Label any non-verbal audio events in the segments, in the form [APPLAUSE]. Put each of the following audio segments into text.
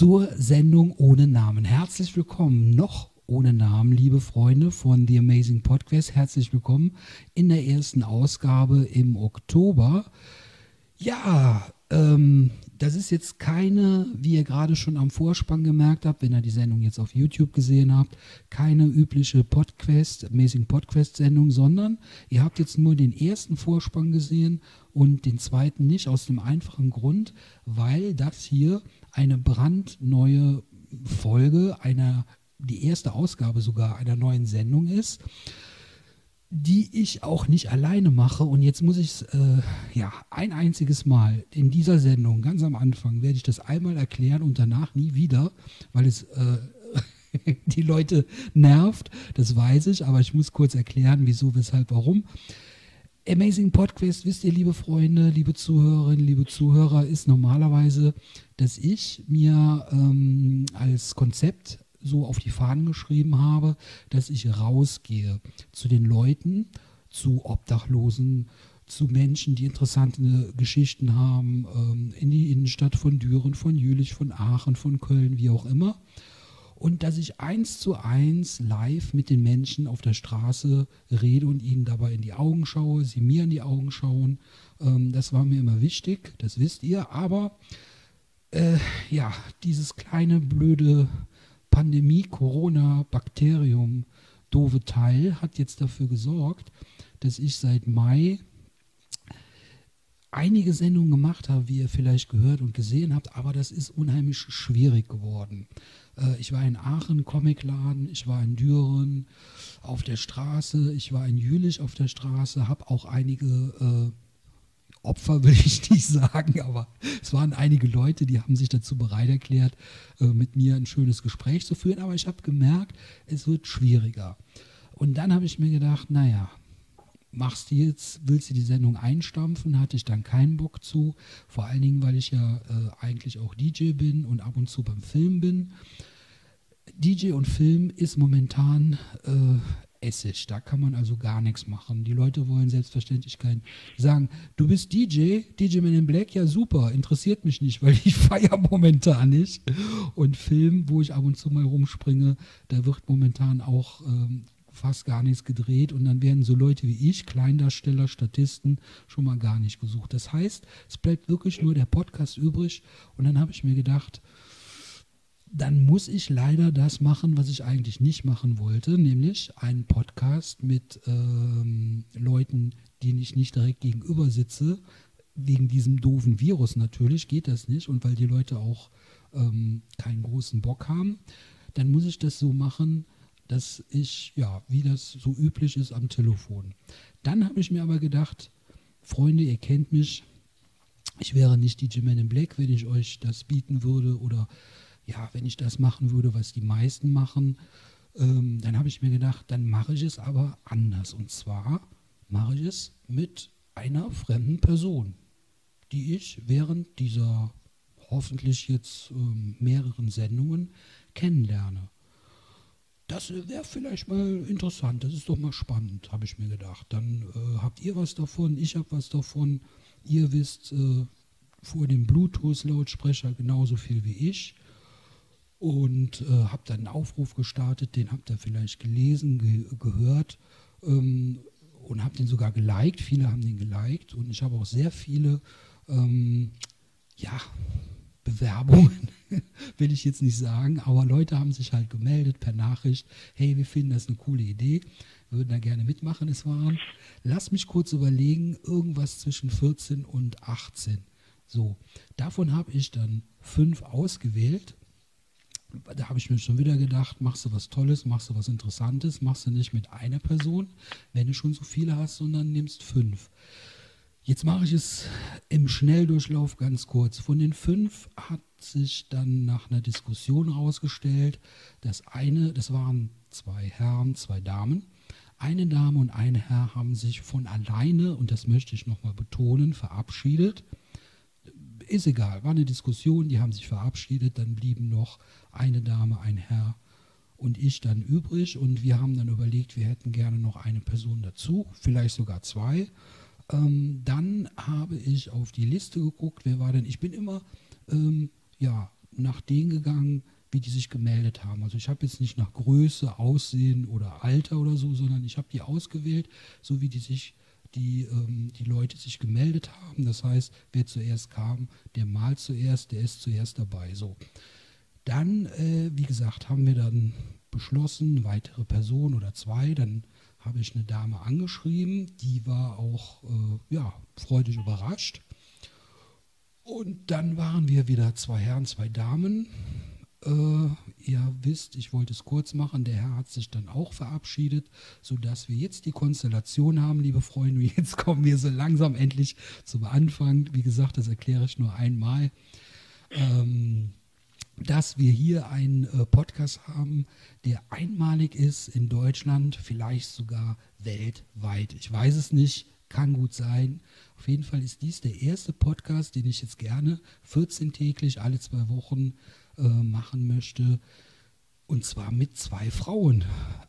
zur Sendung ohne Namen. Herzlich willkommen, noch ohne Namen, liebe Freunde von The Amazing Podcast. Herzlich willkommen in der ersten Ausgabe im Oktober. Ja, ähm, das ist jetzt keine, wie ihr gerade schon am Vorspann gemerkt habt, wenn ihr die Sendung jetzt auf YouTube gesehen habt, keine übliche Podcast, Amazing Podcast Sendung, sondern ihr habt jetzt nur den ersten Vorspann gesehen und den zweiten nicht, aus dem einfachen Grund, weil das hier eine brandneue Folge einer, die erste Ausgabe sogar einer neuen Sendung ist, die ich auch nicht alleine mache. Und jetzt muss ich es, äh, ja, ein einziges Mal in dieser Sendung, ganz am Anfang, werde ich das einmal erklären und danach nie wieder, weil es äh, [LAUGHS] die Leute nervt, das weiß ich, aber ich muss kurz erklären, wieso, weshalb, warum. Amazing Podcast, wisst ihr, liebe Freunde, liebe Zuhörerinnen, liebe Zuhörer, ist normalerweise, dass ich mir ähm, als Konzept so auf die Fahnen geschrieben habe, dass ich rausgehe zu den Leuten, zu Obdachlosen, zu Menschen, die interessante Geschichten haben, ähm, in die Innenstadt von Düren, von Jülich, von Aachen, von Köln, wie auch immer und dass ich eins zu eins live mit den Menschen auf der Straße rede und ihnen dabei in die Augen schaue, sie mir in die Augen schauen. Ähm, das war mir immer wichtig, das wisst ihr. Aber äh, ja, dieses kleine blöde Pandemie, Corona, Bakterium, doofe Teil hat jetzt dafür gesorgt, dass ich seit Mai einige Sendungen gemacht habe, wie ihr vielleicht gehört und gesehen habt, aber das ist unheimlich schwierig geworden. Äh, ich war in Aachen, Comicladen, ich war in Düren auf der Straße, ich war in Jülich auf der Straße, habe auch einige äh, Opfer [LAUGHS] will ich nicht sagen, aber es waren einige Leute, die haben sich dazu bereit erklärt, äh, mit mir ein schönes Gespräch zu führen. Aber ich habe gemerkt, es wird schwieriger. Und dann habe ich mir gedacht, naja, machst du jetzt, willst du die Sendung einstampfen, hatte ich dann keinen Bock zu. Vor allen Dingen, weil ich ja äh, eigentlich auch DJ bin und ab und zu beim Film bin. DJ und Film ist momentan äh, Essig. Da kann man also gar nichts machen. Die Leute wollen selbstverständlich kein sagen, du bist DJ, DJ Man in Black, ja super, interessiert mich nicht, weil ich [LAUGHS] feiere momentan nicht. Und Film, wo ich ab und zu mal rumspringe, da wird momentan auch ähm, fast gar nichts gedreht und dann werden so Leute wie ich, Kleindarsteller, Statisten, schon mal gar nicht gesucht. Das heißt, es bleibt wirklich nur der Podcast übrig und dann habe ich mir gedacht, dann muss ich leider das machen, was ich eigentlich nicht machen wollte, nämlich einen Podcast mit ähm, Leuten, denen ich nicht direkt gegenüber sitze. Wegen diesem doofen Virus natürlich geht das nicht und weil die Leute auch ähm, keinen großen Bock haben, dann muss ich das so machen, dass ich, ja, wie das so üblich ist am Telefon. Dann habe ich mir aber gedacht, Freunde, ihr kennt mich, ich wäre nicht DJ Man in Black, wenn ich euch das bieten würde oder ja, wenn ich das machen würde, was die meisten machen, ähm, dann habe ich mir gedacht, dann mache ich es aber anders. Und zwar mache ich es mit einer fremden Person, die ich während dieser hoffentlich jetzt ähm, mehreren Sendungen kennenlerne. Das wäre vielleicht mal interessant, das ist doch mal spannend, habe ich mir gedacht. Dann äh, habt ihr was davon, ich habe was davon. Ihr wisst äh, vor dem Bluetooth-Lautsprecher genauso viel wie ich und äh, habe dann einen Aufruf gestartet, den habt ihr vielleicht gelesen, ge gehört ähm, und habe den sogar geliked. Viele haben den geliked und ich habe auch sehr viele ähm, ja, Bewerbungen, [LAUGHS] will ich jetzt nicht sagen, aber Leute haben sich halt gemeldet per Nachricht, hey, wir finden das eine coole Idee, würden da gerne mitmachen. Es waren, lass mich kurz überlegen, irgendwas zwischen 14 und 18. So, davon habe ich dann fünf ausgewählt da habe ich mir schon wieder gedacht, machst du was Tolles, machst du was Interessantes, machst du nicht mit einer Person, wenn du schon so viele hast, sondern nimmst fünf. Jetzt mache ich es im Schnelldurchlauf ganz kurz. Von den fünf hat sich dann nach einer Diskussion herausgestellt, dass eine, das waren zwei Herren, zwei Damen. Eine Dame und ein Herr haben sich von alleine, und das möchte ich nochmal betonen, verabschiedet ist egal, war eine Diskussion, die haben sich verabschiedet, dann blieben noch eine Dame, ein Herr und ich dann übrig und wir haben dann überlegt, wir hätten gerne noch eine Person dazu, vielleicht sogar zwei. Ähm, dann habe ich auf die Liste geguckt, wer war denn, ich bin immer ähm, ja, nach denen gegangen, wie die sich gemeldet haben. Also ich habe jetzt nicht nach Größe, Aussehen oder Alter oder so, sondern ich habe die ausgewählt, so wie die sich die, ähm, die Leute sich gemeldet haben. Das heißt, wer zuerst kam, der malt zuerst, der ist zuerst dabei. So. Dann, äh, wie gesagt, haben wir dann beschlossen, weitere Person oder zwei. Dann habe ich eine Dame angeschrieben, die war auch äh, ja, freudig überrascht. Und dann waren wir wieder zwei Herren, zwei Damen. Äh, ihr wisst, ich wollte es kurz machen, der Herr hat sich dann auch verabschiedet, sodass wir jetzt die Konstellation haben, liebe Freunde. [LAUGHS] Jetzt kommen wir so langsam endlich zum Anfang. Wie gesagt, das erkläre ich nur einmal. Ähm, dass wir hier einen äh, Podcast haben, der einmalig ist in Deutschland, vielleicht sogar weltweit. Ich weiß es nicht, kann gut sein. Auf jeden Fall ist dies der erste Podcast, den ich jetzt gerne 14 täglich alle zwei Wochen äh, machen möchte. Und zwar mit zwei Frauen.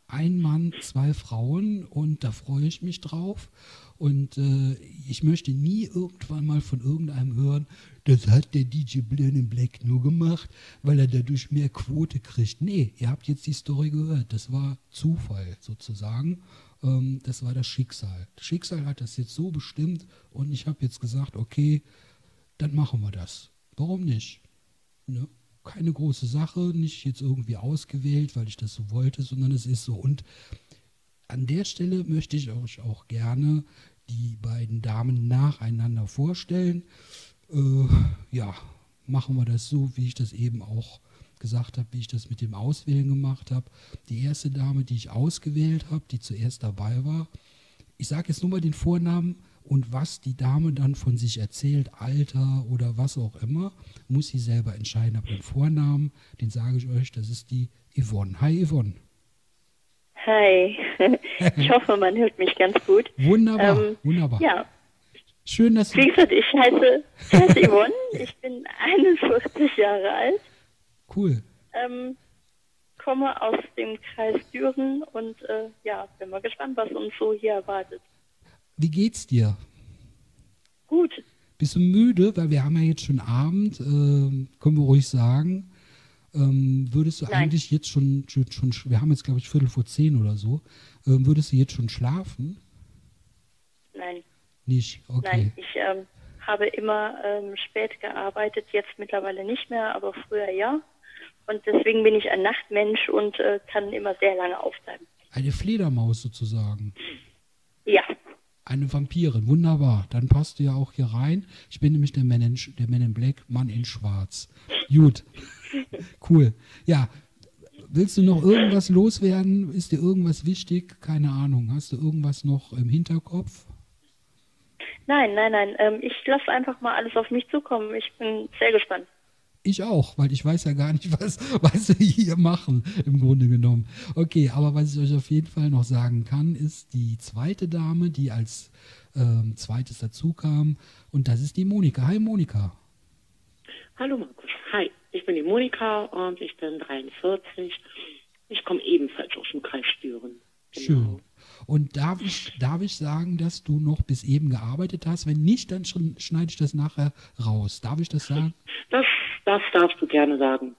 Ein Mann, zwei Frauen und da freue ich mich drauf. Und äh, ich möchte nie irgendwann mal von irgendeinem hören, das hat der DJ Blin in Black nur gemacht, weil er dadurch mehr Quote kriegt. Nee, ihr habt jetzt die Story gehört. Das war Zufall sozusagen. Ähm, das war das Schicksal. Das Schicksal hat das jetzt so bestimmt und ich habe jetzt gesagt, okay, dann machen wir das. Warum nicht? Ne? Keine große Sache, nicht jetzt irgendwie ausgewählt, weil ich das so wollte, sondern es ist so. Und an der Stelle möchte ich euch auch gerne die beiden Damen nacheinander vorstellen. Äh, ja, machen wir das so, wie ich das eben auch gesagt habe, wie ich das mit dem Auswählen gemacht habe. Die erste Dame, die ich ausgewählt habe, die zuerst dabei war, ich sage jetzt nur mal den Vornamen und was die Dame dann von sich erzählt, Alter oder was auch immer, muss sie selber entscheiden. Aber den Vornamen, den sage ich euch, das ist die Yvonne. Hi Yvonne. Hi, [LAUGHS] ich hoffe, man hört mich ganz gut. Wunderbar, ähm, wunderbar. Ja. Schön, dass du. Wie gesagt, ich heiße, ich heiße Yvonne, ich bin 41 Jahre alt Cool. Ähm, komme aus dem Kreis Düren und äh, ja, bin mal gespannt, was uns so hier erwartet. Wie geht's dir? Gut. Bist du müde? Weil wir haben ja jetzt schon Abend, äh, können wir ruhig sagen. Ähm, würdest du Nein. eigentlich jetzt schon, schon, schon, wir haben jetzt glaube ich Viertel vor zehn oder so, äh, würdest du jetzt schon schlafen? Nein. Nicht? Okay. Nein, ich ähm, habe immer ähm, spät gearbeitet, jetzt mittlerweile nicht mehr, aber früher ja. Und deswegen bin ich ein Nachtmensch und äh, kann immer sehr lange aufbleiben. Eine Fledermaus sozusagen. Ja. Eine Vampirin, wunderbar. Dann passt du ja auch hier rein. Ich bin nämlich der Man in, der Man in Black, Mann in Schwarz. Gut. [LAUGHS] cool. Ja. Willst du noch irgendwas loswerden? Ist dir irgendwas wichtig? Keine Ahnung. Hast du irgendwas noch im Hinterkopf? Nein, nein, nein. Ähm, ich lasse einfach mal alles auf mich zukommen. Ich bin sehr gespannt. Ich auch, weil ich weiß ja gar nicht, [LAUGHS] was, was wir hier machen, im Grunde genommen. Okay, aber was ich euch auf jeden Fall noch sagen kann, ist die zweite Dame, die als ähm, zweites dazu kam. Und das ist die Monika. Hi, Monika. Hallo, Markus. Hi, ich bin die Monika und ich bin 43. Ich komme ebenfalls aus dem Kreis Düren. Genau. Schön. Und darf ich, darf ich sagen, dass du noch bis eben gearbeitet hast? Wenn nicht, dann schneide ich das nachher raus. Darf ich das sagen? Das, das darfst du gerne sagen.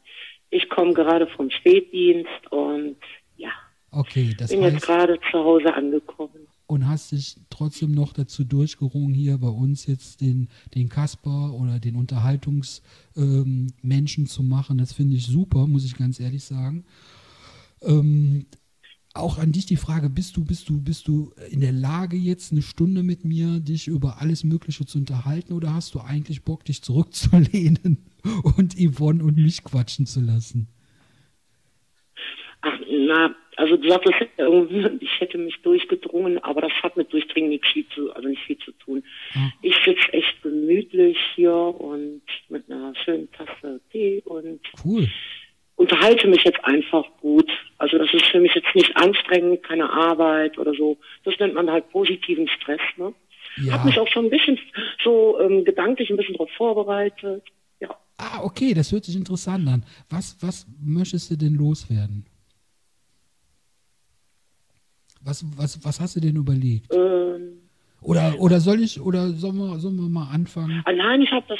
Ich komme gerade vom Spätdienst und ja. Okay, das bin heißt, jetzt gerade zu Hause angekommen. Und hast dich trotzdem noch dazu durchgerungen, hier bei uns jetzt den, den Kasper oder den Unterhaltungsmenschen ähm, zu machen. Das finde ich super, muss ich ganz ehrlich sagen. Ähm, auch an dich die Frage, bist du, bist du, bist du in der Lage, jetzt eine Stunde mit mir dich über alles Mögliche zu unterhalten oder hast du eigentlich Bock, dich zurückzulehnen [LAUGHS] und Yvonne und mich quatschen zu lassen? Ach, na, also du sagtest, ich hätte mich durchgedrungen, aber das hat mit Durchdringen nicht viel zu, also nicht viel zu tun. Ah. Ich sitze echt gemütlich hier und mit einer schönen Tasse Tee und cool unterhalte mich jetzt einfach gut. Also das ist für mich jetzt nicht anstrengend, keine Arbeit oder so. Das nennt man halt positiven Stress. Ne? Ja. Habe mich auch schon ein bisschen so ähm, gedanklich ein bisschen darauf vorbereitet. Ja. Ah, okay, das hört sich interessant an. Was, was möchtest du denn loswerden? Was, was, was hast du denn überlegt? Ähm, oder, oder soll ich, oder sollen wir, sollen wir mal anfangen? Nein, ich habe das.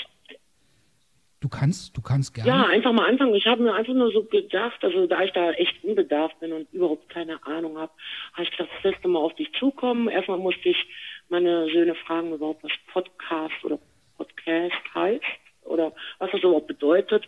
Du kannst, du kannst gerne. Ja, einfach mal anfangen. Ich habe mir einfach nur so gedacht, also da ich da echt unbedarft bin und überhaupt keine Ahnung habe, habe ich gedacht, das lässt mal auf dich zukommen. Erstmal musste ich meine Söhne fragen überhaupt, was Podcast oder Podcast heißt oder was das überhaupt bedeutet.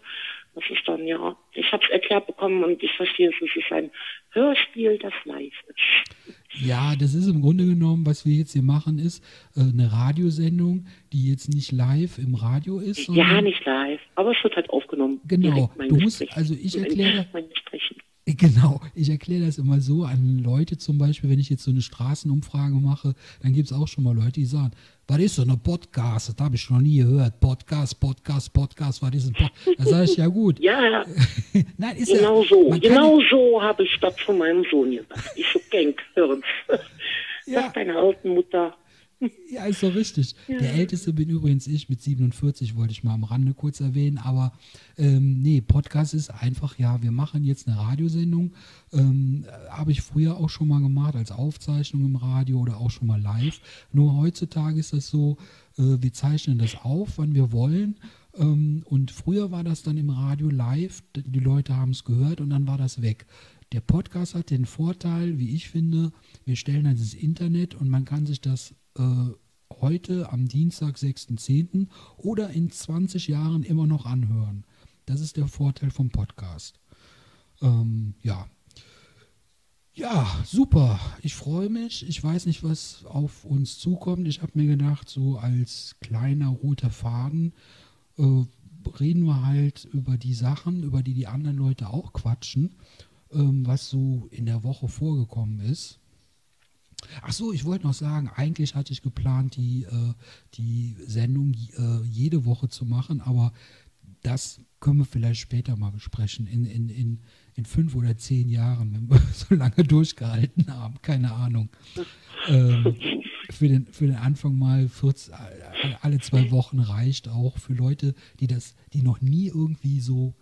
Das ist dann, ja, ich habe es erklärt bekommen und ich verstehe es, es ist ein Hörspiel, das live ist. Ja, das ist im Grunde genommen, was wir jetzt hier machen, ist äh, eine Radiosendung, die jetzt nicht live im Radio ist. Ja, nicht live, aber es wird halt aufgenommen. Genau, du musst, also ich erkläre. [LAUGHS] Genau, ich erkläre das immer so an Leute zum Beispiel, wenn ich jetzt so eine Straßenumfrage mache, dann gibt es auch schon mal Leute, die sagen, was ist so eine Podcast? Das habe ich noch nie gehört. Podcast, Podcast, Podcast, was ist ein Podcast? Da sage ich, ja gut. [LAUGHS] Ja, ja. [LAUGHS] Nein, ist genau ja, so. Genau so habe ich das von meinem Sohn gesagt. Ich so, Genk, hören. Ja. Sagt deine alten Mutter. Ja, ist so richtig. Ja. Der Älteste bin übrigens ich mit 47, wollte ich mal am Rande kurz erwähnen. Aber ähm, nee, Podcast ist einfach, ja, wir machen jetzt eine Radiosendung. Ähm, Habe ich früher auch schon mal gemacht, als Aufzeichnung im Radio oder auch schon mal live. Nur heutzutage ist das so, äh, wir zeichnen das auf, wann wir wollen. Ähm, und früher war das dann im Radio live, die Leute haben es gehört und dann war das weg. Der Podcast hat den Vorteil, wie ich finde, wir stellen das ins Internet und man kann sich das äh, heute am Dienstag, 6.10. oder in 20 Jahren immer noch anhören. Das ist der Vorteil vom Podcast. Ähm, ja. Ja, super. Ich freue mich. Ich weiß nicht, was auf uns zukommt. Ich habe mir gedacht, so als kleiner roter Faden äh, reden wir halt über die Sachen, über die die anderen Leute auch quatschen, ähm, was so in der Woche vorgekommen ist. Ach so, ich wollte noch sagen, eigentlich hatte ich geplant, die, äh, die Sendung äh, jede Woche zu machen, aber das können wir vielleicht später mal besprechen, in, in, in, in fünf oder zehn Jahren, wenn wir [LAUGHS] so lange durchgehalten haben, keine Ahnung. Ähm, für, den, für den Anfang mal 14, alle zwei Wochen reicht auch für Leute, die das, die noch nie irgendwie so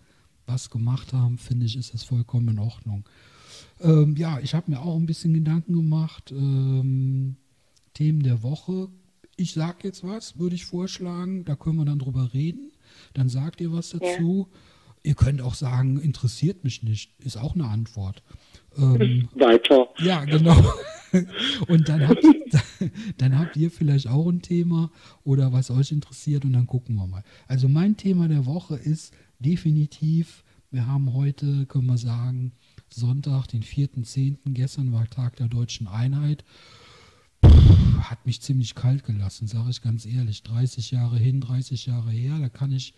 was gemacht haben, finde ich, ist das vollkommen in Ordnung. Ähm, ja, ich habe mir auch ein bisschen Gedanken gemacht. Ähm, Themen der Woche. Ich sage jetzt was, würde ich vorschlagen. Da können wir dann drüber reden. Dann sagt ihr was dazu. Ja. Ihr könnt auch sagen, interessiert mich nicht. Ist auch eine Antwort. Ähm, [LAUGHS] Weiter. Ja, genau. [LAUGHS] Und dann habt, [LAUGHS] dann habt ihr vielleicht auch ein Thema oder was euch interessiert und dann gucken wir mal. Also mein Thema der Woche ist definitiv, wir haben heute, können wir sagen, Sonntag, den 4.10. Gestern war Tag der deutschen Einheit. Puh, hat mich ziemlich kalt gelassen, sage ich ganz ehrlich. 30 Jahre hin, 30 Jahre her, da kann ich,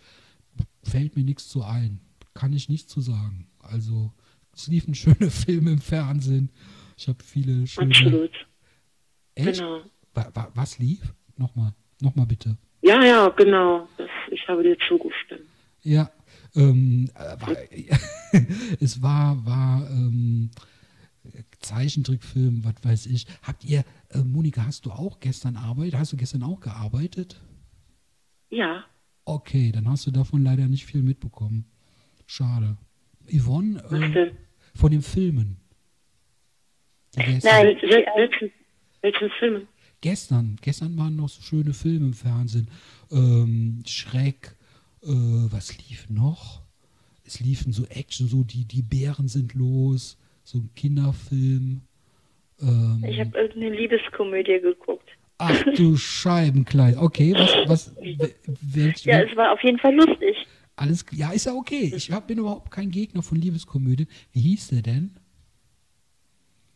fällt mir nichts zu ein. Kann ich nichts zu sagen. Also, es liefen schöne [LAUGHS] Filme im Fernsehen. Ich habe viele schöne. Absolut. Echt? Genau. was lief? Nochmal, nochmal bitte. Ja, ja, genau. Das, ich habe dir zugestimmt. Ja, ähm, äh, war, [LAUGHS] es war, war ähm, Zeichentrickfilm, was weiß ich. Habt ihr, äh, Monika, hast du auch gestern arbeitet? Hast du gestern auch gearbeitet? Ja. Okay, dann hast du davon leider nicht viel mitbekommen. Schade. Yvonne, äh, von den Filmen. Nein, welchen, welchen Filmen? Gestern, gestern waren noch so schöne Filme im Fernsehen. Ähm, Schreck, äh, was lief noch? Es liefen so Action, so die, die Bären sind los, so ein Kinderfilm. Ähm, ich habe irgendeine Liebeskomödie geguckt. Ach du Scheibenkleid. Okay, was, was, welch, Ja, es war auf jeden Fall lustig. Alles, ja, ist ja okay. Ich hab, bin überhaupt kein Gegner von Liebeskomödie. Wie hieß der denn?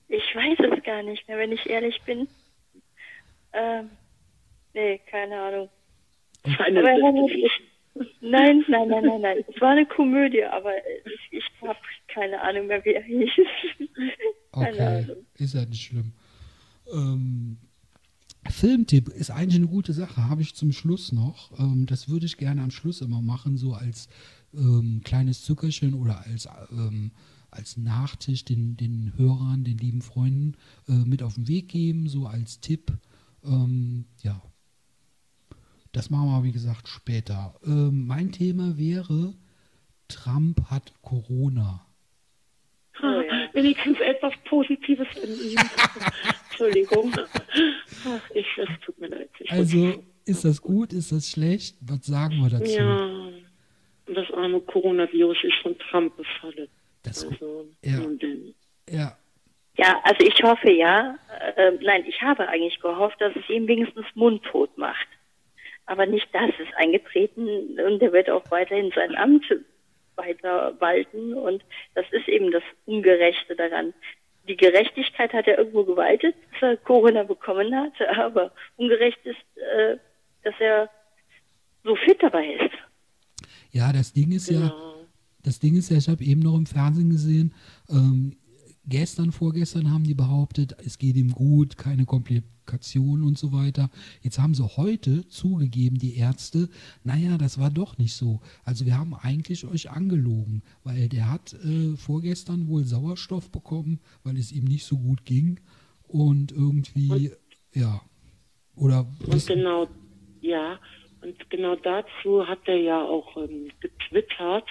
Ich weiß es gar nicht mehr, wenn ich ehrlich bin. Ähm, nee, keine Ahnung. Eine, aber, Nein, nein, nein, nein, nein. Es war eine Komödie, aber ich, ich habe keine Ahnung mehr, wie er hieß. [LAUGHS] okay, ist ja nicht schlimm. Ähm, Filmtipp ist eigentlich eine gute Sache, habe ich zum Schluss noch. Ähm, das würde ich gerne am Schluss immer machen, so als ähm, kleines Zuckerchen oder als, ähm, als Nachtisch den, den Hörern, den lieben Freunden äh, mit auf den Weg geben, so als Tipp Ähm, ja. Das machen wir, wie gesagt, später. Ähm, mein Thema wäre, Trump hat Corona. Oh, ja. Wenigstens etwas Positives in ihm. [LAUGHS] Entschuldigung. Ach, ich, es tut mir leid. Ich also, ist das gut, ist das schlecht? Was sagen wir dazu? Ja, das arme Coronavirus ist von Trump befallen. Das, also, ja. ja. Ja, also ich hoffe ja, äh, nein, ich habe eigentlich gehofft, dass es ihm wenigstens mundtot macht. Aber nicht das ist eingetreten und er wird auch weiterhin sein Amt weiter walten und das ist eben das Ungerechte daran. Die Gerechtigkeit hat er irgendwo gewaltet, dass er Corona bekommen hat, [LAUGHS] aber ungerecht ist, äh, dass er so fit dabei ist. Ja, das Ding ist genau. ja, das Ding ist ja, ich habe eben noch im Fernsehen gesehen, ähm, gestern, vorgestern haben die behauptet, es geht ihm gut, keine Komplikationen und so weiter. Jetzt haben sie heute zugegeben, die Ärzte, naja, das war doch nicht so. Also wir haben eigentlich euch angelogen, weil der hat äh, vorgestern wohl Sauerstoff bekommen, weil es ihm nicht so gut ging und irgendwie, und, ja. Oder und genau, ja, und genau dazu hat er ja auch ähm, getwittert,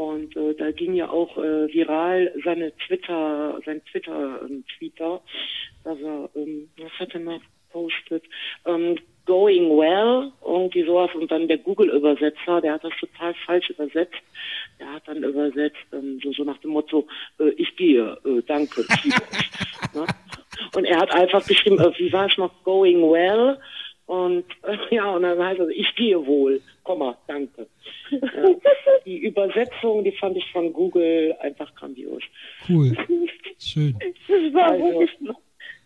und äh, da ging ja auch äh, viral seine Twitter, sein Twitter-Tweeter, ähm, dass er, ähm, was hat er noch postet, ähm, going well, irgendwie sowas und dann der Google-Übersetzer, der hat das total falsch übersetzt. Der hat dann übersetzt, ähm, so, so nach dem Motto, äh, ich gehe, äh, danke, [LAUGHS] ne? Und er hat einfach geschrieben, äh, wie war es noch, going well? Und äh, [LAUGHS] ja, und dann heißt es, ich gehe wohl, Komma, danke. Ja, [LAUGHS] die Übersetzung, die fand ich von Google einfach grandios. Cool, [LAUGHS] schön. Das war also, wirklich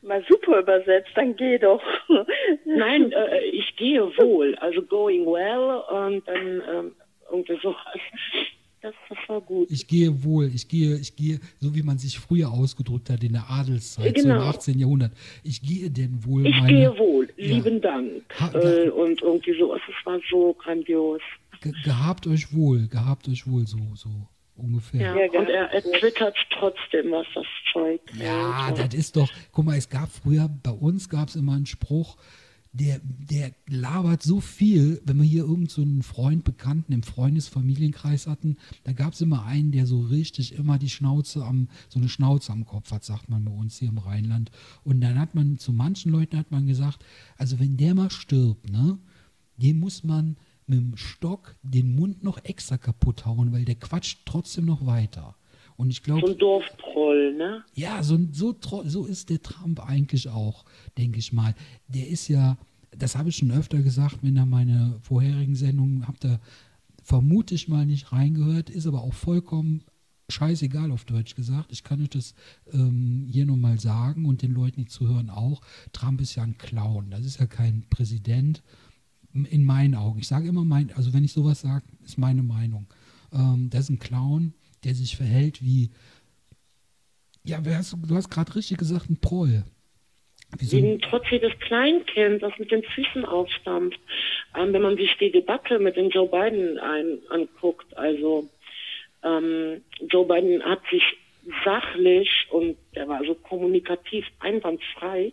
mal super übersetzt, dann geh doch. Nein, äh, ich gehe wohl, also going well und dann ähm, irgendwie sowas. Das, das, war gut. Ich gehe wohl, ich gehe, ich gehe, so wie man sich früher ausgedrückt hat in der Adelszeit, genau. so im 18. Jahrhundert. Ich gehe denn wohl. Ich meine, gehe wohl, ja. lieben Dank. Ha, äh, und irgendwie sowas, es war so grandios. Ge gehabt euch wohl, gehabt euch wohl, so, so ungefähr. Ja, ja und er, er twittert trotzdem, was das Zeug. Ja, das ist doch, guck mal, es gab früher, bei uns gab es immer einen Spruch, der, der labert so viel, wenn wir hier irgendeinen so Freund, Bekannten im Freundesfamilienkreis hatten, da gab es immer einen, der so richtig immer die Schnauze am, so eine Schnauze am Kopf hat, sagt man bei uns hier im Rheinland. Und dann hat man, zu manchen Leuten hat man gesagt, also wenn der mal stirbt, ne, dem muss man mit dem Stock den Mund noch extra kaputt hauen, weil der quatscht trotzdem noch weiter. Und ich glaube. So ein Dorftroll, ne? Ja, so, so, so ist der Trump eigentlich auch, denke ich mal. Der ist ja, das habe ich schon öfter gesagt, wenn ihr meine vorherigen Sendungen habt ihr vermutlich mal nicht reingehört, ist aber auch vollkommen scheißegal auf Deutsch gesagt. Ich kann euch das ähm, hier nochmal sagen und den Leuten, die zuhören, auch. Trump ist ja ein Clown. Das ist ja kein Präsident. In meinen Augen. Ich sage immer mein, also wenn ich sowas sage, ist meine Meinung. Ähm, das ist ein Clown der sich verhält wie, ja, hast du, hast gerade richtig gesagt, ein Proll. So ein trotziges Kleinkind, das mit den Füßen aufstampft. Ähm, wenn man sich die Debatte mit dem Joe Biden ein, anguckt, also ähm, Joe Biden hat sich sachlich und er war so kommunikativ einwandfrei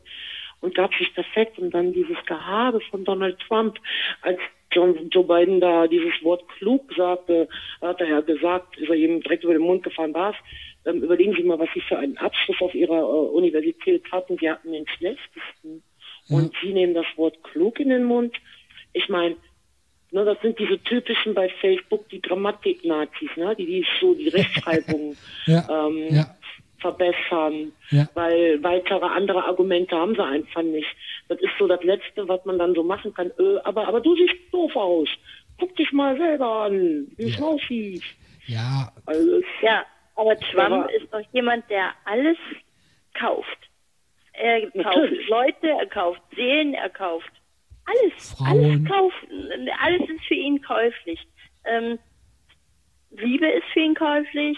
und gab sich perfekt und dann dieses Gehabe von Donald Trump als John, Joe Biden da dieses Wort klug sagte, hat er ja gesagt, ist er ihm direkt über den Mund gefahren, was? Ähm, überlegen Sie mal, was Sie für einen Abschluss auf Ihrer äh, Universität hatten. Sie hatten den schlechtesten. Ja. Und Sie nehmen das Wort klug in den Mund. Ich meine, ne, das sind diese typischen bei Facebook, die Grammatik-Nazis, ne, die, die so die [LAUGHS] Rechtschreibung ja. Ähm, ja verbessern, ja. weil weitere andere Argumente haben sie einfach nicht. Das ist so das Letzte, was man dann so machen kann. Äh, aber, aber du siehst doof aus. Guck dich mal selber an, wie ja. es aussieht. Ja. Also, ja, aber Trump aber, ist doch jemand, der alles kauft. Er kauft natürlich. Leute, er kauft Seelen, er kauft alles. Frauen. Alles kauft. Alles ist für ihn käuflich. Ähm, Liebe ist für ihn käuflich,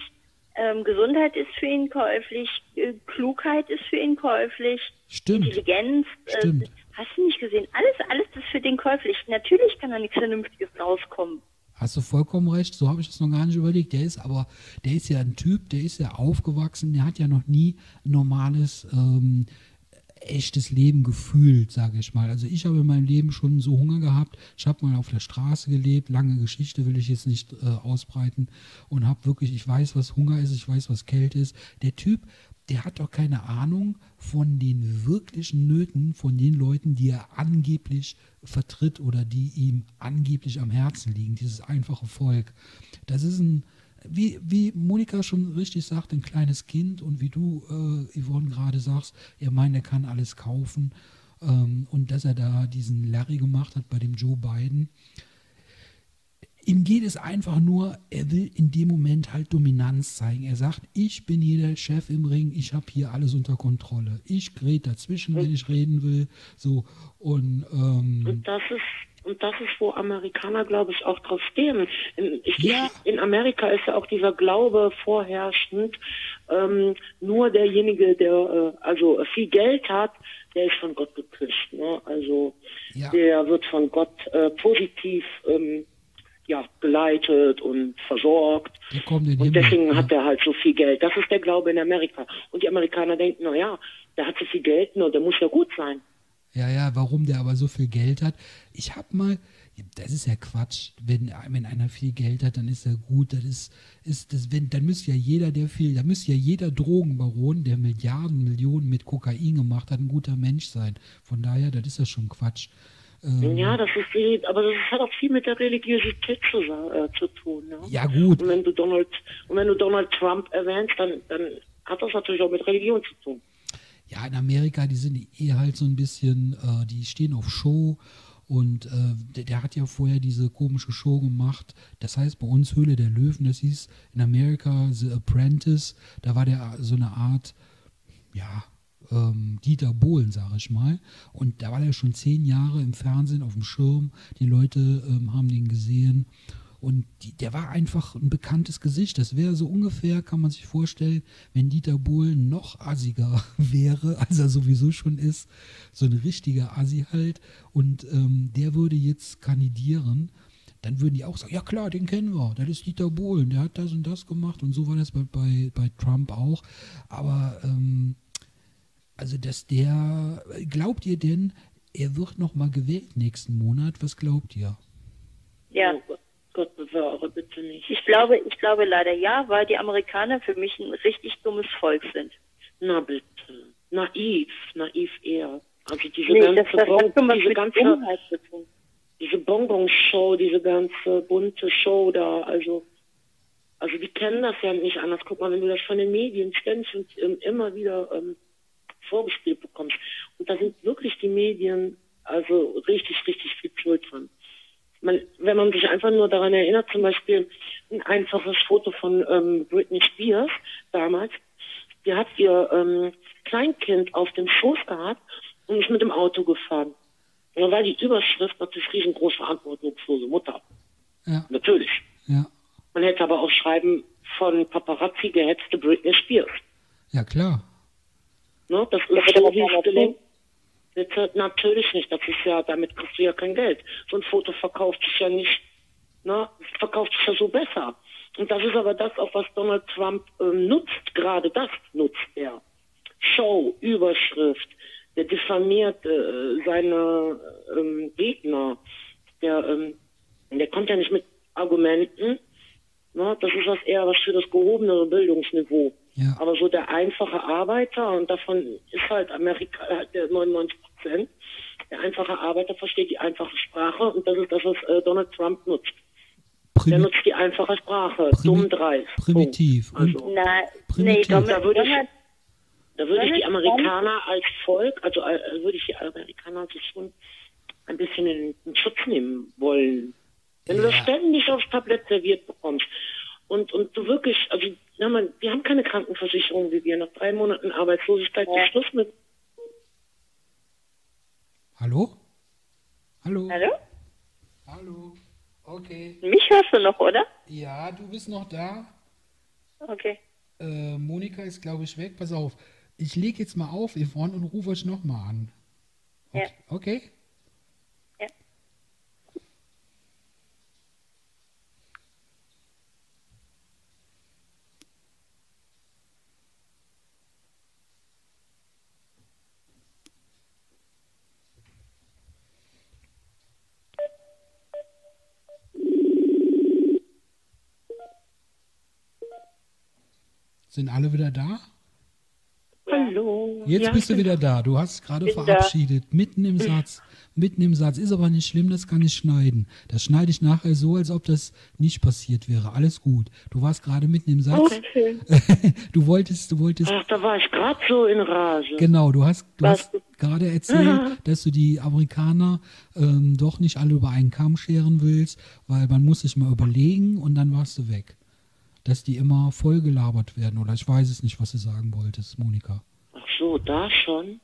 ähm, Gesundheit ist für ihn käuflich, äh, Klugheit ist für ihn käuflich, Stimmt. Intelligenz. Äh, Stimmt. Hast du nicht gesehen? Alles, alles ist für den käuflich. Natürlich kann da nichts Vernünftiges rauskommen. Hast du vollkommen recht, so habe ich das noch gar nicht überlegt. Der ist aber, der ist ja ein Typ, der ist ja aufgewachsen, der hat ja noch nie normales ähm, echtes Leben gefühlt, sage ich mal. Also ich habe in meinem Leben schon so Hunger gehabt. Ich habe mal auf der Straße gelebt, lange Geschichte will ich jetzt nicht äh, ausbreiten und habe wirklich, ich weiß, was Hunger ist, ich weiß, was Kälte ist. Der Typ, der hat doch keine Ahnung von den wirklichen Nöten von den Leuten, die er angeblich vertritt oder die ihm angeblich am Herzen liegen, dieses einfache Volk. Das ist ein, wie, wie Monika schon richtig sagt, ein kleines Kind und wie du, äh, Yvonne, gerade sagst, er meint, er kann alles kaufen ähm, und dass er da diesen Larry gemacht hat bei dem Joe Biden. Ihm geht es einfach nur, er will in dem Moment halt Dominanz zeigen. Er sagt, ich bin hier der Chef im Ring, ich habe hier alles unter Kontrolle. Ich rede dazwischen, wenn ich reden will. So und, ähm, und das ist und das ist, wo Amerikaner, glaube ich, auch drauf stehen. In, ich, ja. in Amerika ist ja auch dieser Glaube vorherrschend, ähm, nur derjenige, der äh, also viel Geld hat, der ist von Gott geküsst. Ne? Also ja. der wird von Gott äh, positiv ähm, ja, geleitet und versorgt. Und deswegen ja. hat er halt so viel Geld. Das ist der Glaube in Amerika. Und die Amerikaner denken, na ja, der hat so viel Geld, nur der muss ja gut sein. Ja, ja, warum der aber so viel Geld hat. Ich habe mal, das ist ja Quatsch. Wenn, wenn einer viel Geld hat, dann ist er gut. Das ist, ist das, wenn, dann müsste ja jeder, der viel, da müsste ja jeder Drogenbaron, der Milliarden, Millionen mit Kokain gemacht hat, ein guter Mensch sein. Von daher, das ist ja schon Quatsch. Ähm, ja, das ist aber das hat auch viel mit der Religiosität zu, äh, zu tun. Ja? ja, gut. Und wenn du Donald, und wenn du Donald Trump erwähnst, dann, dann hat das natürlich auch mit Religion zu tun. Ja, in Amerika, die sind eh halt so ein bisschen, äh, die stehen auf Show und äh, der, der, hat ja vorher diese komische Show gemacht. Das heißt bei uns Höhle der Löwen, das hieß in Amerika The Apprentice. Da war der so eine Art, ja, ähm, Dieter Bohlen, sage ich mal. Und da war er schon zehn Jahre im Fernsehen auf dem Schirm. Die Leute ähm, haben den gesehen. Und die, der war einfach ein bekanntes Gesicht. Das wäre so ungefähr, kann man sich vorstellen, wenn Dieter Bohlen noch assiger [LAUGHS] wäre, als er sowieso schon ist. So ein richtiger Assi halt. Und ähm, der würde jetzt kandidieren dann würden die auch sagen, ja klar, den kennen wir, das ist Dieter Bohlen, der hat das und das gemacht und so war das bei, bei, bei Trump auch. Aber ähm, also dass der, glaubt ihr denn, er wird noch mal gewählt nächsten Monat? Was glaubt ihr? Ja. Oh Bewahre, bitte nicht. Ich glaube, ich glaube leider ja, weil die Amerikaner für mich ein richtig dummes Volk sind. Na bitte. Naiv, naiv eher. Also diese nee, ganze, das bon diese ganze, diese Bonbon-Show, diese ganze bunte Show da, also also die kennen das ja nicht anders. Guck mal, wenn du das von den Medien ständig und ähm, immer wieder ähm, vorgespielt bekommst. Und da sind wirklich die Medien also richtig, richtig viel Schuld dran. Man, wenn man sich einfach nur daran erinnert, zum Beispiel ein einfaches Foto von ähm, Britney Spears damals, die hat ihr ähm, Kleinkind auf dem Schoß gehabt und ist mit dem Auto gefahren. Und da war die Überschrift natürlich riesengroß verantwortungslose Mutter. Ja. Natürlich. Ja. Man hätte aber auch schreiben von Paparazzi gehetzte Britney Spears. Ja, klar. Ne? Das ist so wie gelenkt. Natürlich nicht, das ist ja, damit kriegst du ja kein Geld. So ein Foto verkauft sich ja nicht, ne? verkauft sich ja so besser. Und das ist aber das, auch was Donald Trump ähm, nutzt, gerade das nutzt er. Show, Überschrift, der diffamiert äh, seine ähm, Gegner, der, ähm, der kommt ja nicht mit Argumenten, ne? das ist was eher was für das gehobene Bildungsniveau. Ja. Aber so der einfache Arbeiter, und davon ist halt Amerika halt der 99 Prozent, der einfache Arbeiter versteht die einfache Sprache und das ist das, was äh, Donald Trump nutzt. Primi der nutzt die einfache Sprache, Primi dumm dreist. Primitiv. Also, Na, primitiv. Nee, da würde ich, da würde ich die Amerikaner als Volk, also äh, würde ich die Amerikaner also schon ein bisschen in, in Schutz nehmen wollen. Wenn ja. du das ständig aufs Tablett serviert bekommst und, und du wirklich, also na, man, wir haben keine Krankenversicherung wie wir. Nach drei Monaten Arbeitslosigkeit ja. Schluss mit. Hallo? Hallo? Hallo? Hallo? Okay. Mich hörst du noch, oder? Ja, du bist noch da. Okay. Äh, Monika ist, glaube ich, weg. Pass auf. Ich lege jetzt mal auf, Yvonne, und rufe euch nochmal an. Okay. Ja. okay? Sind alle wieder da? Hallo. Jetzt Ja, bist du wieder da. Du hast gerade Bin da. verabschiedet, mitten im Satz. Mitten im Satz. Ist aber nicht schlimm, das kann ich schneiden. Das schneide ich nachher so, als ob das nicht passiert wäre. Alles gut. Du warst gerade mitten im Satz. Okay. [LAUGHS] Du wolltest, du wolltest Ach, da war ich gerade so in Rage. Genau, du hast, du Was? hast gerade erzählt, [LAUGHS] dass du die Amerikaner ähm, doch nicht alle über einen Kamm scheren willst, weil man muss sich mal überlegen und dann warst du weg. Dass die immer voll gelabert werden oder ich weiß es nicht, was du sagen wolltest, Monika. Ach so, da schon?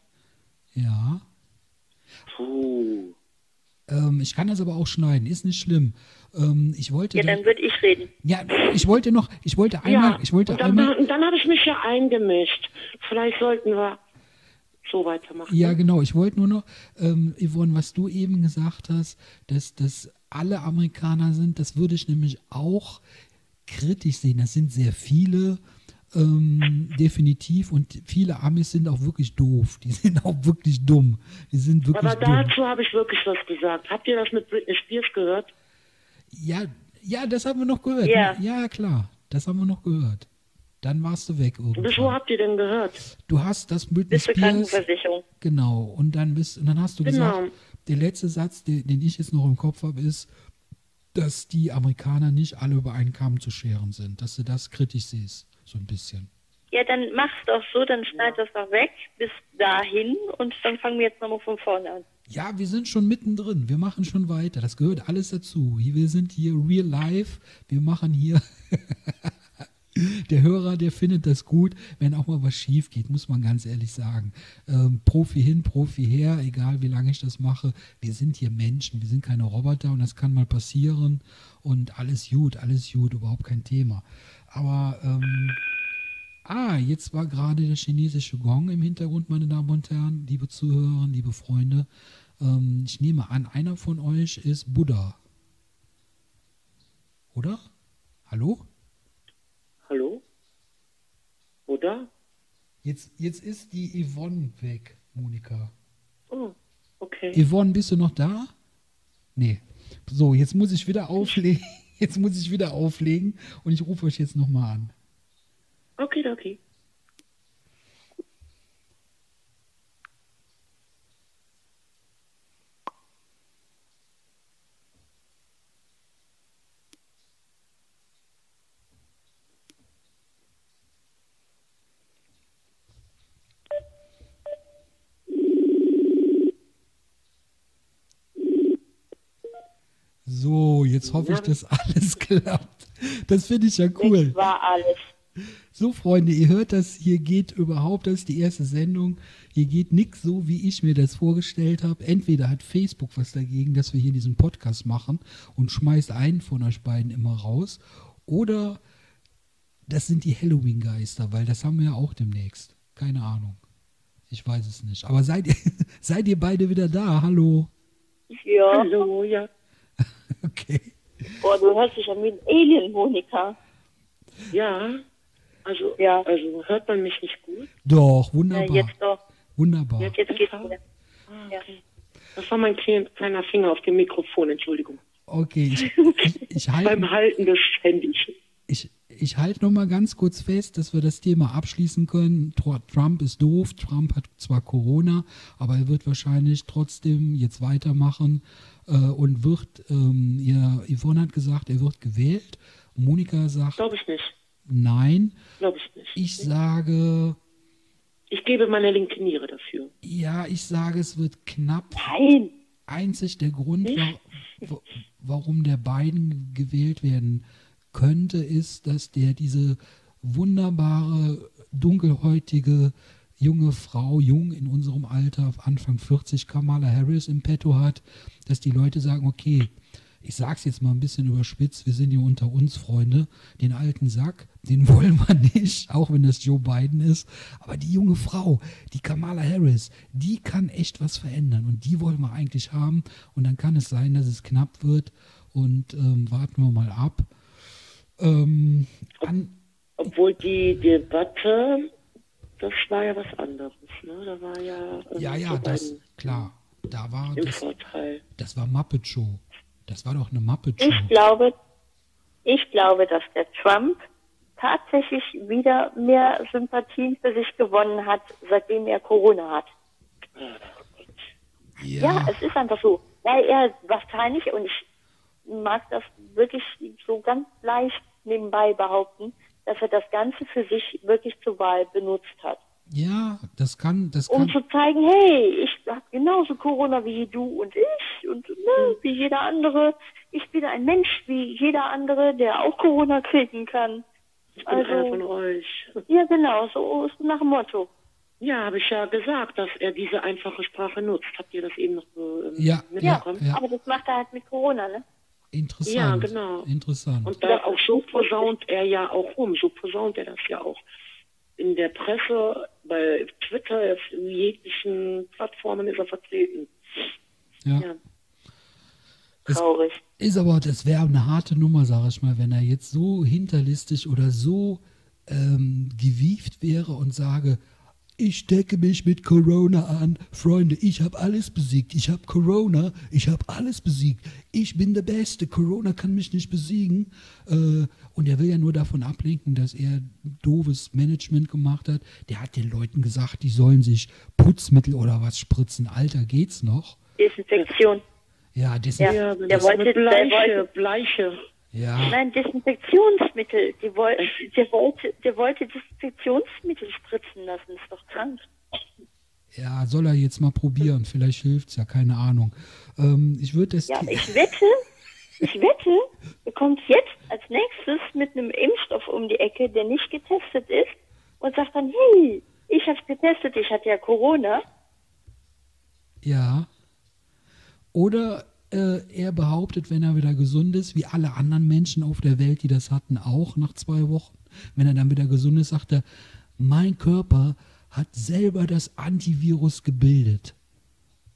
Ja, Puh. ähm, ich kann das aber auch schneiden, ist nicht schlimm. Ähm, ich wollte, Ja, da- dann würde ich reden. ja, ich wollte noch, ich wollte einmal, ja, ich wollte und dann, einmal, und dann habe ich mich ja eingemischt. Vielleicht sollten wir so weitermachen. Ja, genau. Ich wollte nur noch, ähm, Yvonne, was du eben gesagt hast, dass das alle Amerikaner sind, das würde ich nämlich auch kritisch sehen. Das sind sehr viele, ähm, definitiv. Und viele Amis sind auch wirklich doof. Die [LAUGHS] sind auch wirklich dumm. Die sind wirklich Aber dazu habe ich wirklich was gesagt. Habt ihr das mit Britney Spears gehört? Ja, ja, das haben wir noch gehört. Ja. ja, klar. Das haben wir noch gehört. Dann warst du weg Bis wo irgendwann. habt ihr denn gehört? Du hast das Britney Bis Spears. Krankenversicherung. Genau, und dann bist und dann hast du Genau. gesagt, der letzte Satz, den, den ich jetzt noch im Kopf habe, ist, dass die Amerikaner nicht alle über einen Kamm zu scheren sind, dass du das kritisch siehst, so ein bisschen. Ja, dann mach's doch so, dann schneid das doch weg bis dahin und dann fangen wir jetzt nochmal von vorne an. Ja, wir sind schon mittendrin, wir machen schon weiter, das gehört alles dazu. Wir sind hier real life, wir machen hier. [LAUGHS] Der Hörer, der findet das gut, wenn auch mal was schief geht, muss man ganz ehrlich sagen. Ähm, Profi hin, Profi her, egal wie lange ich das mache. Wir sind hier Menschen, wir sind keine Roboter und das kann mal passieren und alles gut, alles gut, überhaupt kein Thema. Aber, ähm, ah, jetzt war gerade der chinesische Gong im Hintergrund, meine Damen und Herren, liebe Zuhörer, liebe Freunde. Ähm, ich nehme an, einer von euch ist Buddha. Oder? Hallo? Hallo? Oder? Jetzt, jetzt ist die Yvonne weg, Monika. Oh, okay. Yvonne, bist du noch da? Nee. So, jetzt muss ich wieder auflegen. [LAUGHS] Jetzt muss ich wieder auflegen und ich rufe euch jetzt nochmal an. Okay, okay. So, jetzt hoffe ich, dass alles [LAUGHS] klappt. Das finde ich ja cool. Das war alles. So, Freunde, ihr hört das, hier geht überhaupt, das ist die erste Sendung, hier geht nichts so, wie ich mir das vorgestellt habe. Entweder hat Facebook was dagegen, dass wir hier diesen Podcast machen und schmeißt einen von euch beiden immer raus, oder das sind die Halloween-Geister, weil das haben wir ja auch demnächst. Keine Ahnung. Ich weiß es nicht. Aber seid ihr, [LAUGHS] seid ihr beide wieder da? Hallo? Ja. Hallo, ja. [LAUGHS] Okay. Boah, du hörst dich an wie ein Alien, Monika. Ja. Also, Ja. also hört man mich nicht gut? Doch, Ja, wunderbar. jetzt doch. Wunderbar. Jetzt Jetzt geht's wieder. Ah, Ja. okay. Das war mein klein- kleiner Finger auf dem Mikrofon, Entschuldigung. Okay, ich, ich, [LAUGHS] ich halte Beim Halten des Handys. ich, ich halte noch mal ganz kurz fest, dass wir das Thema abschließen können. Tr- Trump ist doof. Trump hat zwar Corona, aber er wird wahrscheinlich trotzdem jetzt weitermachen äh, und wird, ähm, ihr, Yvonne hat gesagt, er wird gewählt. Monika sagt Glaube ich nicht. nein. Glaube ich nicht. Ich sage, Ich gebe meine linke Niere dafür. ja, ich sage, es wird knapp. Nein. Einzig der Grund, wa wa- warum der Biden gewählt werden könnte, ist, dass der diese wunderbare, dunkelhäutige junge Frau, jung in unserem Alter, Anfang 40, Kamala Harris im Petto hat, dass die Leute sagen, okay, ich sag's jetzt mal ein bisschen überspitzt, wir sind hier unter uns, Freunde, den alten Sack, den [LAUGHS] wollen wir nicht, auch wenn das Joe Biden ist, aber die junge Frau, die Kamala Harris, die kann echt was verändern und die wollen wir eigentlich haben. Und dann kann es sein, dass es knapp wird und ähm, warten wir mal ab. Ähm, an, Obwohl die Debatte, das war ja was anderes. Ne? Da war ja, ähm, ja, ja, das, klar, da war, im das, Vorteil. das war Muppet Show. Das war doch eine Muppet Show. Ich glaube, ich glaube, dass der Trump tatsächlich wieder mehr Sympathien für sich gewonnen hat, seitdem er Corona hat. Ja. ja, es ist einfach so. Weil er wahrscheinlich, und ich mag das wirklich so ganz leicht nebenbei behaupten, dass er das Ganze für sich wirklich zur Wahl benutzt hat. Ja, das kann, das um kann. zu zeigen, hey, ich habe genauso Corona wie du und ich und ne, wie jeder andere. Ich bin ein Mensch wie jeder andere, der auch Corona kriegen kann. Ich bin also, einer von euch. Ja, genau, so ist nach dem Motto. Ja, habe ich ja gesagt, dass er diese einfache Sprache nutzt. Habt ihr das eben noch ähm, ja, mitbekommen? Ja, aber das macht er halt mit Corona, ne? Interessant. Ja, genau. Interessant. Und da auch so posaunt er ja auch rum, so posaunt er das ja auch in der Presse, bei Twitter, auf jeglichen Plattformen ist er vertreten. Ja. ja. Traurig. Ist aber, das wäre eine harte Nummer, sage ich mal, wenn er jetzt so hinterlistig oder so ähm, gewieft wäre und sage, ich stecke mich mit Corona an. Freunde, ich habe alles besiegt. Ich habe Corona. Ich habe alles besiegt. Ich bin der Beste. Corona kann mich nicht besiegen. Äh, und er will ja nur davon ablenken, dass er doofes Management gemacht hat. Der hat den Leuten gesagt, die sollen sich Putzmittel oder was spritzen. Alter, geht's noch? Desinfektion. Ja, Desinfektion. Ja, der wollte, Bleiche, Bleiche. Ja. Nein, Desinfektionsmittel. Die woll, der, wollte, der wollte Desinfektionsmittel spritzen lassen. Ist doch krank. Ja, soll er jetzt mal probieren. Vielleicht hilft es ja, keine Ahnung. Ähm, ich würde das. Ja, ich wette, ich wette, er kommt jetzt als nächstes mit einem Impfstoff um die Ecke, der nicht getestet ist, und sagt dann: Hey, ich habe getestet, ich hatte ja Corona. Ja. Oder äh, er behauptet, wenn er wieder gesund ist, wie alle anderen Menschen auf der Welt, die das hatten, auch nach zwei Wochen, wenn er dann wieder gesund ist, sagt er, mein Körper hat selber das Antivirus gebildet.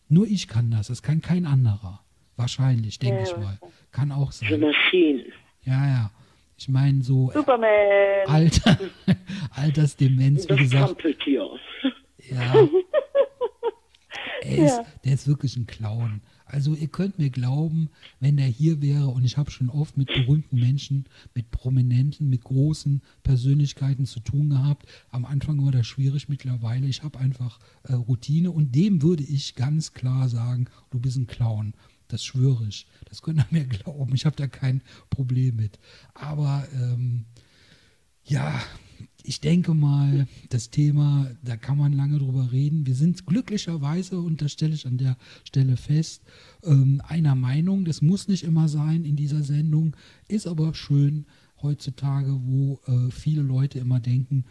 Nur ich kann das, das kann kein anderer. Wahrscheinlich, denke ja. ich mal. Kann auch sein. The Machine. Ja, ja. Ich meine so Superman. Alter, [LAUGHS] Altersdemenz, wie gesagt. Ja. [LAUGHS] Er ist, ja. Der ist wirklich ein Clown. Also ihr könnt mir glauben, wenn der hier wäre, und ich habe schon oft mit berühmten Menschen, mit Prominenten, mit großen Persönlichkeiten zu tun gehabt. Am Anfang war das schwierig, mittlerweile. Ich habe einfach äh, Routine und dem würde ich ganz klar sagen, du bist ein Clown. Das schwöre ich. Das könnt ihr [LAUGHS] mir glauben. Ich habe da kein Problem mit. Aber ähm, ja, ich denke mal, das Thema, da kann man lange drüber reden. Wir sind glücklicherweise, und das stelle ich an der Stelle fest, ähm, einer Meinung. Das muss nicht immer sein in dieser Sendung, ist aber schön heutzutage, wo äh, viele Leute immer denken,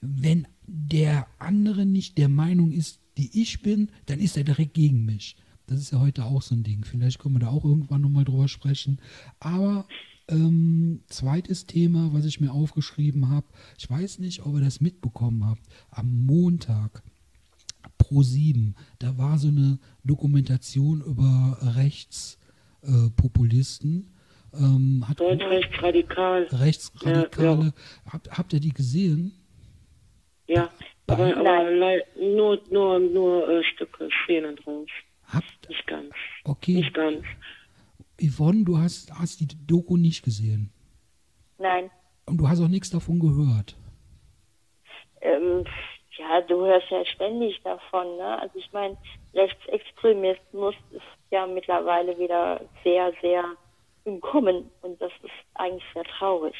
wenn der andere nicht der Meinung ist, die ich bin, dann ist er direkt gegen mich. Das ist ja heute auch so ein Ding. Vielleicht können wir da auch irgendwann nochmal drüber sprechen. Aber ähm, zweites Thema, was ich mir aufgeschrieben habe, ich weiß nicht, ob ihr das mitbekommen habt, am Montag pro 7, da war so eine Dokumentation über Rechtspopulisten. Äh, ähm, rechtsradikal. Rechtsradikale. Ja. Habt, habt ihr die gesehen? Ja, aber, aber nur, nur, nur äh, Stücke, Szenen draus. Habt, nicht ganz. Okay. Nicht ganz. Yvonne, du hast, hast die Doku nicht gesehen. Nein. Und du hast auch nichts davon gehört. Ähm, ja, du hörst ja ständig davon. Ne? Also ich meine, Rechtsextremismus ist ja mittlerweile wieder sehr, sehr im Kommen und das ist eigentlich sehr traurig.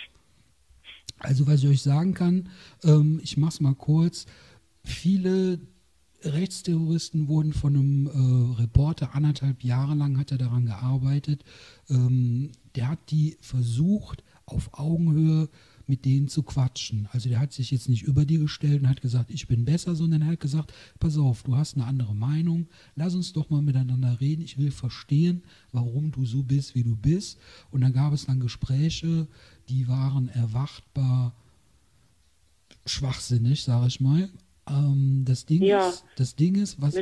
Also was ich euch sagen kann, ähm, ich mache es mal kurz. Viele Rechtsterroristen wurden von einem äh, Reporter anderthalb Jahre lang hat er daran gearbeitet. Ähm, der hat die versucht auf Augenhöhe mit denen zu quatschen. Also der hat sich jetzt nicht über die gestellt und hat gesagt, ich bin besser, sondern er hat gesagt, pass auf, du hast eine andere Meinung, lass uns doch mal miteinander reden, ich will verstehen, warum du so bist, wie du bist. Und dann gab es dann Gespräche, die waren erwartbar schwachsinnig, sage ich mal. Ähm, das, Ding ja. ist, das Ding ist, was,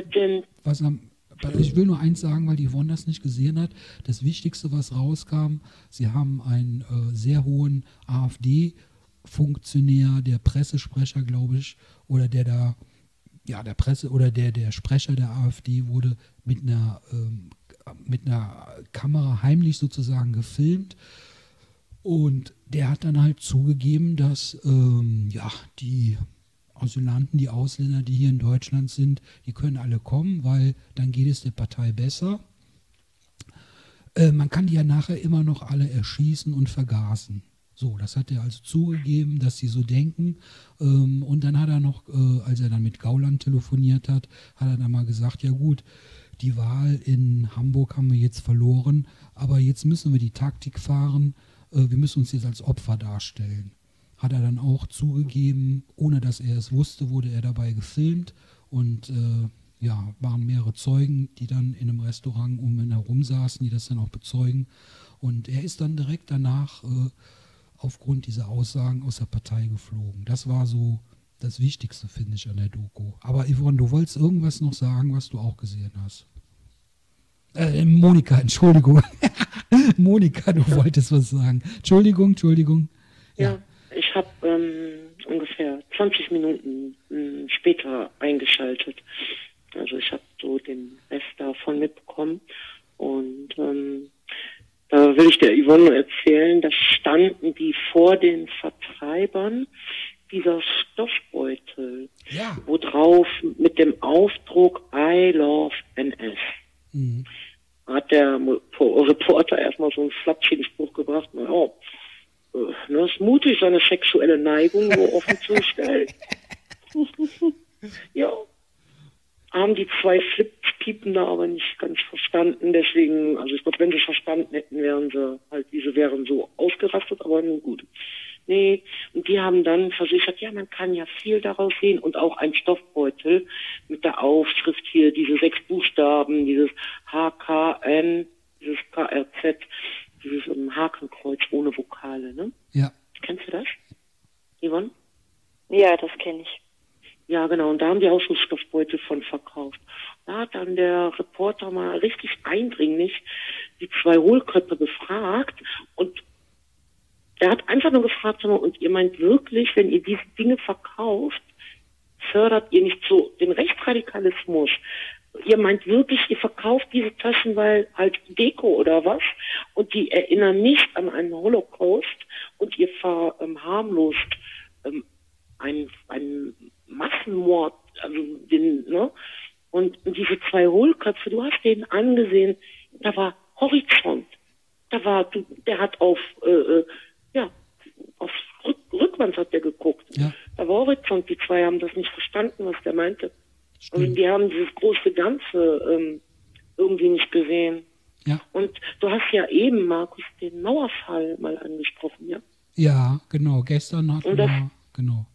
was am, ich will nur eins sagen, weil die das nicht gesehen hat. Das Wichtigste, was rauskam, sie haben einen äh, sehr hohen AfD-Funktionär, der Pressesprecher, glaube ich, oder der da, ja, der Presse oder der, der Sprecher der AfD wurde mit einer, ähm, mit einer Kamera heimlich sozusagen gefilmt Und der hat dann halt zugegeben, dass ähm, ja, die Asylanten, die Ausländer, die hier in Deutschland sind, die können alle kommen, weil dann geht es der Partei besser. Äh, man kann die ja nachher immer noch alle erschießen und vergasen. So, das hat er also zugegeben, dass sie so denken. Ähm, und dann hat er noch, äh, als er dann mit Gauland telefoniert hat, hat er dann mal gesagt, ja gut, die Wahl in Hamburg haben wir jetzt verloren, aber jetzt müssen wir die Taktik fahren, äh, wir müssen uns jetzt als Opfer darstellen. Hat er dann auch zugegeben, ohne dass er es wusste, wurde er dabei gefilmt und äh, ja, waren mehrere Zeugen, die dann in einem Restaurant um ihn herum saßen, die das dann auch bezeugen. Und er ist dann direkt danach äh, aufgrund dieser Aussagen aus der Partei geflogen. Das war so das Wichtigste, finde ich, an der Doku. Aber Yvonne, du wolltest irgendwas noch sagen, was du auch gesehen hast. Äh, Monika, Entschuldigung. [LAUGHS] Monika, du wolltest was sagen. Entschuldigung, Entschuldigung. Ja, ja ähm, ungefähr 20 Minuten äh, später eingeschaltet. Also ich habe so den Rest davon mitbekommen. Und ähm, da will ich der Yvonne erzählen, da standen die vor den Vertreibern dieser Stoffbeutel, ja. wo drauf mit dem Aufdruck I love NS. Mhm. Hat der Reporter erstmal so einen flapschigen Spruch gebracht, na ja, äh, ne, ist mutig, seine sexuelle Neigung so [LAUGHS] offen zu stellen. ja, haben die zwei Flippiepen da aber nicht ganz verstanden. Deswegen, also ich glaube, wenn sie es verstanden hätten, wären sie halt, diese wären so ausgerastet, aber nun gut. Nee, und die haben dann versichert, ja, man kann ja viel daraus sehen und auch ein Stoffbeutel mit der Aufschrift hier, diese sechs Buchstaben, dieses HKN, dieses KRZ, dieses um, Hakenkreuz ohne Vokale, ne? Ja. Kennst du das, Yvonne? Ja, das kenne ich. Ja, genau. Und da haben die auch so Stoffbeutel von verkauft. Da hat dann der Reporter mal richtig eindringlich die zwei Hohlköpfe befragt und er hat einfach nur gefragt, und ihr meint wirklich, wenn ihr diese Dinge verkauft, fördert ihr nicht so den Rechtsradikalismus? Ihr meint wirklich, ihr verkauft diese Taschen, weil halt Deko oder was? Und die erinnern nicht an einen Holocaust und ihr verharmlost ähm, einen, einen Massenmord, also den, ne? Und, diese zwei Hohlköpfe, du hast den angesehen, da war Horizont. Da war, du, der hat auf, äh, äh ja, auf Rück, Rückwand hat der geguckt. Ja. Da war Horizont, die zwei haben das nicht verstanden, was der meinte. Stimmt. Und die haben dieses große Ganze ähm, irgendwie nicht gesehen. Ja. Und du hast ja eben, Markus, den Mauerfall mal angesprochen, ja? Ja, genau. Gestern hatten wir, genau.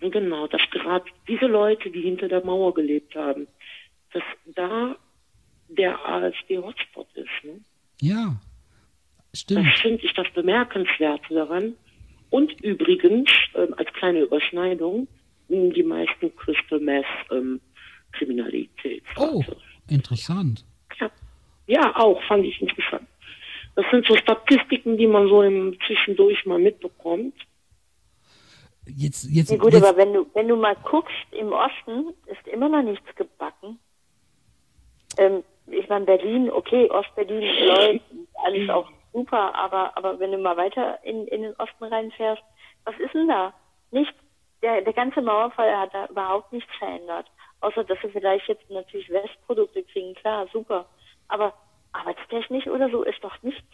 Genau, dass gerade diese Leute, die hinter der Mauer gelebt haben, dass da der AfD-Hotspot ist. Ne? Ja, stimmt. Das finde ich das Bemerkenswerte daran. Und übrigens, ähm, als kleine Überschneidung, die meisten Crystal Meth ähm, Kriminalität. Oh, interessant. Ja. ja, auch, fand ich interessant. Das sind so Statistiken, die man so im Zwischendurch mal mitbekommt. Jetzt, jetzt, ja gut, jetzt, aber wenn du, wenn du mal guckst, im Osten ist immer noch nichts gebacken. Ähm, ich meine, Berlin, okay, Ostberlin läuft, alles auch super, aber, aber wenn du mal weiter in, in den Osten reinfährst, was ist denn da? Nicht, der, der ganze Mauerfall hat da überhaupt nichts verändert. Außer, dass sie vielleicht jetzt natürlich Westprodukte kriegen, klar, super. Aber arbeitstechnisch oder so ist doch nichts.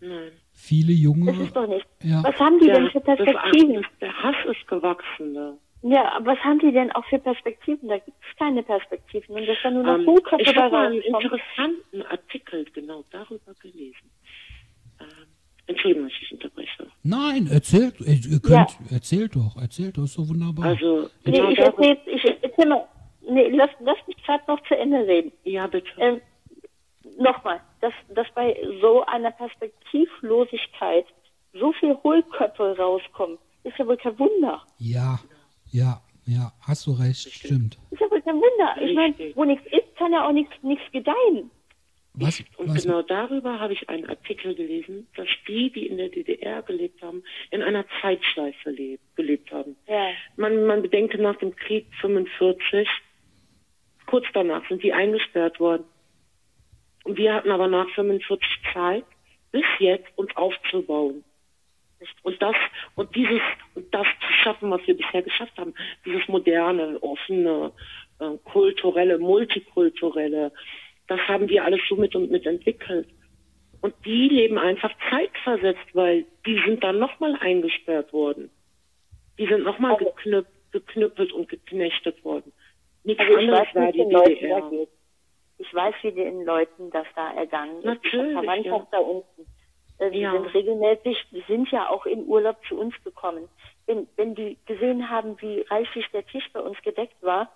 Nein. Viele junge. Das ist doch nicht. Ja. Was haben die der, denn für Perspektiven? Das, der Hass ist gewachsen. Ne? Ja, aber was haben die denn auch für Perspektiven? Da gibt es keine Perspektiven. Und das ist ja nur noch ähm, Buchköpfe Ich habe einen interessanten Artikel genau darüber gelesen. Entschuldigung, dass ich unterbreche. Nein, erzählt, ihr könnt, ja. erzählt doch, erzählt doch, ist so wunderbar. Also, genau nee, ich erzähl, ich erzähl mal, nee, lass, lass mich gerade noch zu Ende reden. Ja, bitte. Ähm, nochmal, dass, dass bei so einer Perspektivlosigkeit so viel Hohlköpfe rauskommen, ist ja wohl kein Wunder. Ja, ja, ja, hast du recht, stimmt. Ist ja wohl kein Wunder. Ich meine, wo nichts ist, kann ja auch nichts gedeihen. Was, und was? genau darüber habe ich einen Artikel gelesen, dass die, die in der DDR gelebt haben, in einer Zeitschleife leb, gelebt haben. Ja. Man, man bedenke nach dem Krieg 45, kurz danach sind die eingesperrt worden. Und wir hatten aber nach 45 Zeit, bis jetzt uns aufzubauen. Und das, und dieses, und das zu schaffen, was wir bisher geschafft haben, dieses moderne, offene, äh, kulturelle, multikulturelle, das haben wir alles so mit und mit entwickelt. Und die leben einfach zeitversetzt, weil die sind dann nochmal eingesperrt worden. Die sind nochmal geknüpp, geknüppelt und geknechtet worden. Nichts also anderes war die DDR. Ich weiß, wie den Leuten das da ergangen ist. Natürlich. Verwandtschaft ja. da unten. Äh, die ja. sind regelmäßig, die sind ja auch in Urlaub zu uns gekommen. Wenn, wenn die gesehen haben, wie reichlich der Tisch bei uns gedeckt war,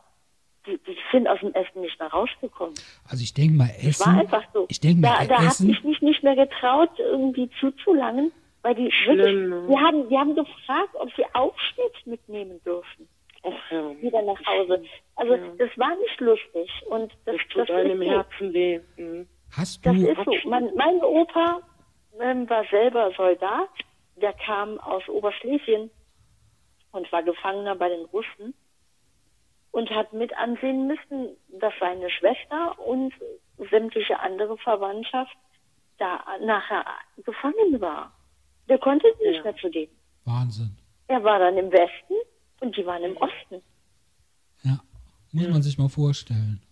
die, die sind aus dem Essen nicht mehr rausgekommen. Also ich denke mal, Essen. Das war einfach so. Ich denke mal, da, da habe ich mich nicht mehr getraut, irgendwie zuzulangen, weil die Schlimm, wirklich, ne? die haben, die haben gefragt, ob sie Aufschnitt mitnehmen dürfen. Ach, ja. Wieder nach Hause. Also ja. das war nicht lustig und das, das tut das einem Herzen weh. Mhm. Hast du? Das ist so. Mein, mein Opa ähm, war selber Soldat. Der kam aus Oberschlesien und war Gefangener bei den Russen und hat mit ansehen müssen, dass seine Schwester und sämtliche andere Verwandtschaft da nachher gefangen war. Der konnte nicht ja. mehr zu denen. Wahnsinn. Er war dann im Westen und die waren im Osten. Ja, muss man sich mal vorstellen.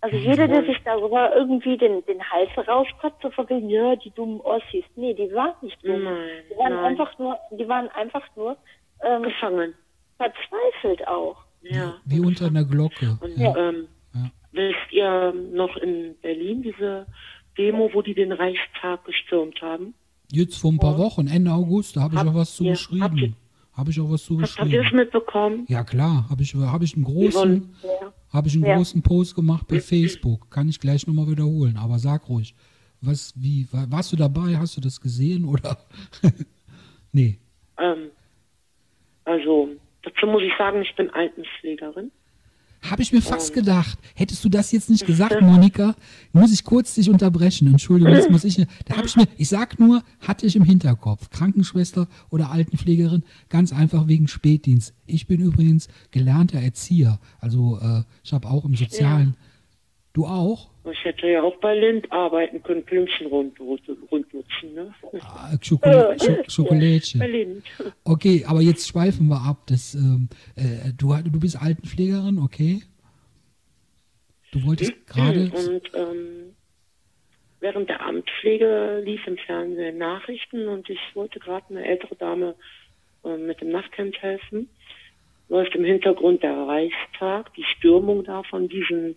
Also jeder, der sich darüber irgendwie den, den Hals rauskratzt, so von ja, die dummen Ossis. Nee, die waren nicht dumm. Nein, die waren nein. einfach nur, die waren einfach nur ähm, gefangen. Verzweifelt auch. Ja. Wie unter einer Glocke. Und, ja. Ähm, ja. Wisst ihr noch in Berlin diese Demo, wo die den Reichstag gestürmt haben? Jetzt vor ein paar Wochen, Ende August, da habe ich auch was zu ja, geschrieben. Habe ich auch was zu geschrieben. Habt ihr das mitbekommen? Ja klar, habe ich, hab ich einen großen, habe ich einen großen Post gemacht bei Facebook. Kann ich gleich nochmal wiederholen, aber sag ruhig. Was, wie, warst du dabei? Hast du das gesehen oder? [LAUGHS] nee. Ähm, also, Dazu muss ich sagen, ich bin Altenpflegerin. Habe ich mir fast gedacht. Hättest du das jetzt nicht [LAUGHS] gesagt, Monika, muss ich kurz dich unterbrechen. Entschuldigung, jetzt muss ich. Da habe ich mir, ich sag nur, hatte ich im Hinterkopf. Krankenschwester oder Altenpflegerin, ganz einfach wegen Spätdienst. Ich bin übrigens gelernter Erzieher. Also äh, ich habe auch im Sozialen. Ja. Du auch? Ich hätte ja auch bei Lind arbeiten können, Blümchen rund, rundlutschen, ne? Ah, Schokol Sch Schokolädchen. Bei Lind. Okay, aber jetzt schweifen wir ab. Das, ähm, äh, du, du bist Altenpflegerin, okay? Du wolltest mhm. gerade... Und ähm, während der Amtspflege lief im Fernsehen Nachrichten und ich wollte gerade eine ältere Dame äh, mit dem Nachthemd helfen. Läuft im Hintergrund der Reichstag, die Stürmung da von diesen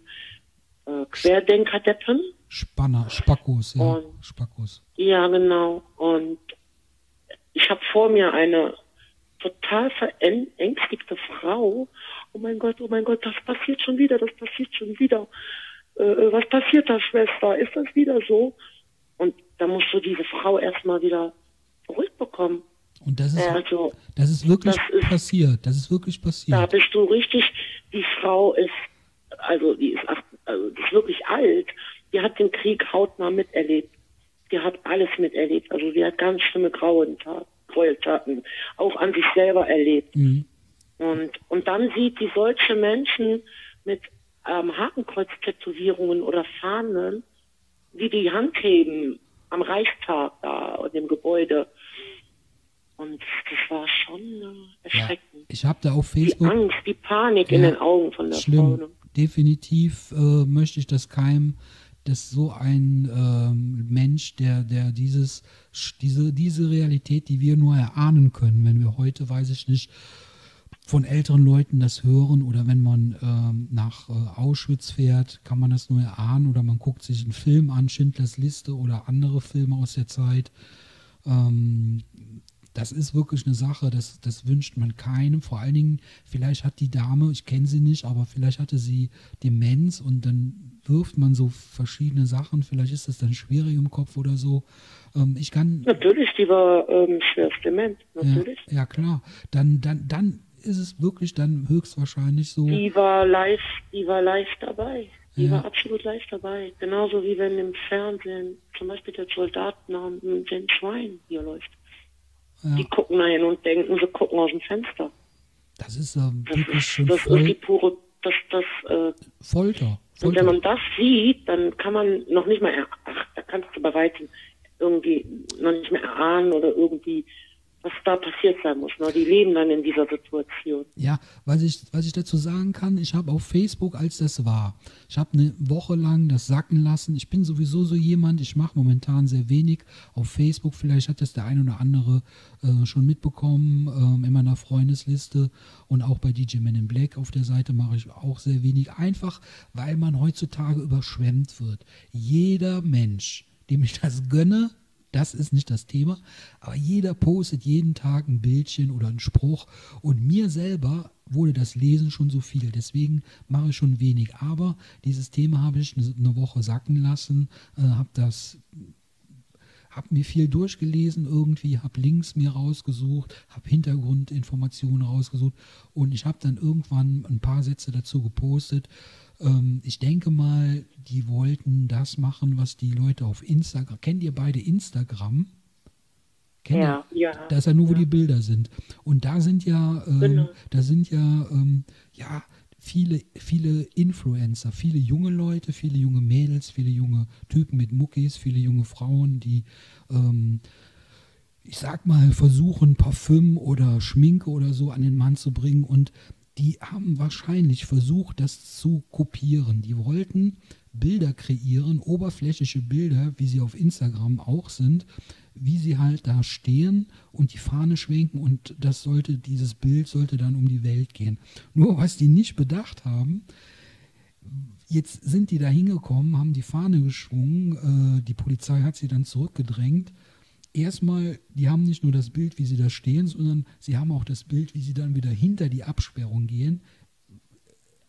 äh, Querdenkerdeppen. Spanner, Spackos, ja. Und, Spackos. Ja, genau. Und ich habe vor mir eine total verängstigte Frau. Oh mein Gott, oh mein Gott, das passiert schon wieder, das passiert schon wieder. Äh, äh was passiert da, Schwester? Ist das wieder so? Und da musst du diese Frau erstmal wieder zurückbekommen. Und das ist, also, das ist wirklich das ist, passiert. Das ist wirklich passiert. Da bist du richtig, die Frau ist, also die ist acht, also die ist wirklich alt, die hat den Krieg hautnah miterlebt. Die hat alles miterlebt. Also die hat ganz schlimme Gräueltaten auch an sich selber erlebt. Mhm. Und, und dann sieht die solche Menschen mit ähm, Hakenkreuz-Tätowierungen oder Fahnen, die die Hand heben am Reichstag da in dem Gebäude. Und das war schon äh, erschreckend. Ja, ich habe da auf Facebook... Die Angst, die Panik ja, in den Augen von der schlimm. Frau. Definitiv äh, möchte ich das keinem, dass so ein ähm, Mensch, der, der dieses, diese, diese Realität, die wir nur erahnen können, wenn wir heute, weiß ich nicht, von älteren Leuten das hören oder wenn man ähm, nach äh, Auschwitz fährt, kann man das nur erahnen oder man guckt sich einen Film an, Schindlers Liste oder andere Filme aus der Zeit. Ähm, das ist wirklich eine Sache, das, das wünscht man keinem. Vor allen Dingen, vielleicht hat die Dame, ich kenne sie nicht, aber vielleicht hatte sie Demenz und dann wirft man so verschiedene Sachen. Vielleicht ist das dann schwierig im Kopf oder so. Ähm, ich kann. Natürlich, die war ähm, schwerst dement, natürlich. Ja, ja, klar. Dann, dann, dann ist es wirklich dann höchstwahrscheinlich so. Die war live, die war live dabei. Die ja. war absolut live dabei. Genauso wie wenn im Fernsehen zum Beispiel der Soldatennamen James Ryan hier läuft. Ja. Die gucken dahin und denken, sie gucken aus dem Fenster. Das ist ähm, das wirklich ist, schon Das voll ist die pure, das, das, äh, Folter. Folter. Und wenn man das sieht, dann kann man noch nicht mal, ach, da kannst du bei weitem, irgendwie noch nicht mehr erahnen oder irgendwie was da passiert sein muss. Ne? Die leben dann in dieser Situation. Ja, was ich, was ich dazu sagen kann, ich habe auf Facebook, als das war, ich habe eine Woche lang das sacken lassen. Ich bin sowieso so jemand, ich mache momentan sehr wenig auf Facebook. Vielleicht hat das der ein oder andere äh, schon mitbekommen äh, in meiner Freundesliste und auch bei DJ Men in Black auf der Seite mache ich auch sehr wenig. Einfach, weil man heutzutage überschwemmt wird. Jeder Mensch, dem ich das gönne, das ist nicht das Thema. Aber jeder postet jeden Tag ein Bildchen oder einen Spruch. Und mir selber wurde das Lesen schon so viel. Deswegen mache ich schon wenig. Aber dieses Thema habe ich eine Woche sacken lassen, äh, habe das habe mir viel durchgelesen irgendwie, habe Links mir rausgesucht, habe Hintergrundinformationen rausgesucht und ich habe dann irgendwann ein paar Sätze dazu gepostet ähm, ich denke mal, die wollten das machen, was die Leute auf Instagram. Kennt ihr beide Instagram? Kennt ja, ihr? ja. Da ist ja nur, wo ja. die Bilder sind. Und da sind ja, ähm, genau. da sind ja, ähm, ja, viele, viele Influencer, viele junge Leute, viele junge Mädels, viele junge Typen mit Muckis, viele junge Frauen, die, ähm, ich sag mal, versuchen, Parfüm oder Schminke oder so an den Mann zu bringen. Und die haben wahrscheinlich versucht, das zu kopieren. Die wollten Bilder kreieren, oberflächliche Bilder, wie sie auf Instagram auch sind, wie sie halt da stehen und die Fahne schwenken und das sollte, dieses Bild sollte dann um die Welt gehen. Nur was die nicht bedacht haben, jetzt sind die da hingekommen, haben die Fahne geschwungen, äh, die Polizei hat sie dann zurückgedrängt erstmal, die haben nicht nur das Bild, wie sie da stehen, sondern sie haben auch das Bild, wie sie dann wieder hinter die Absperrung gehen,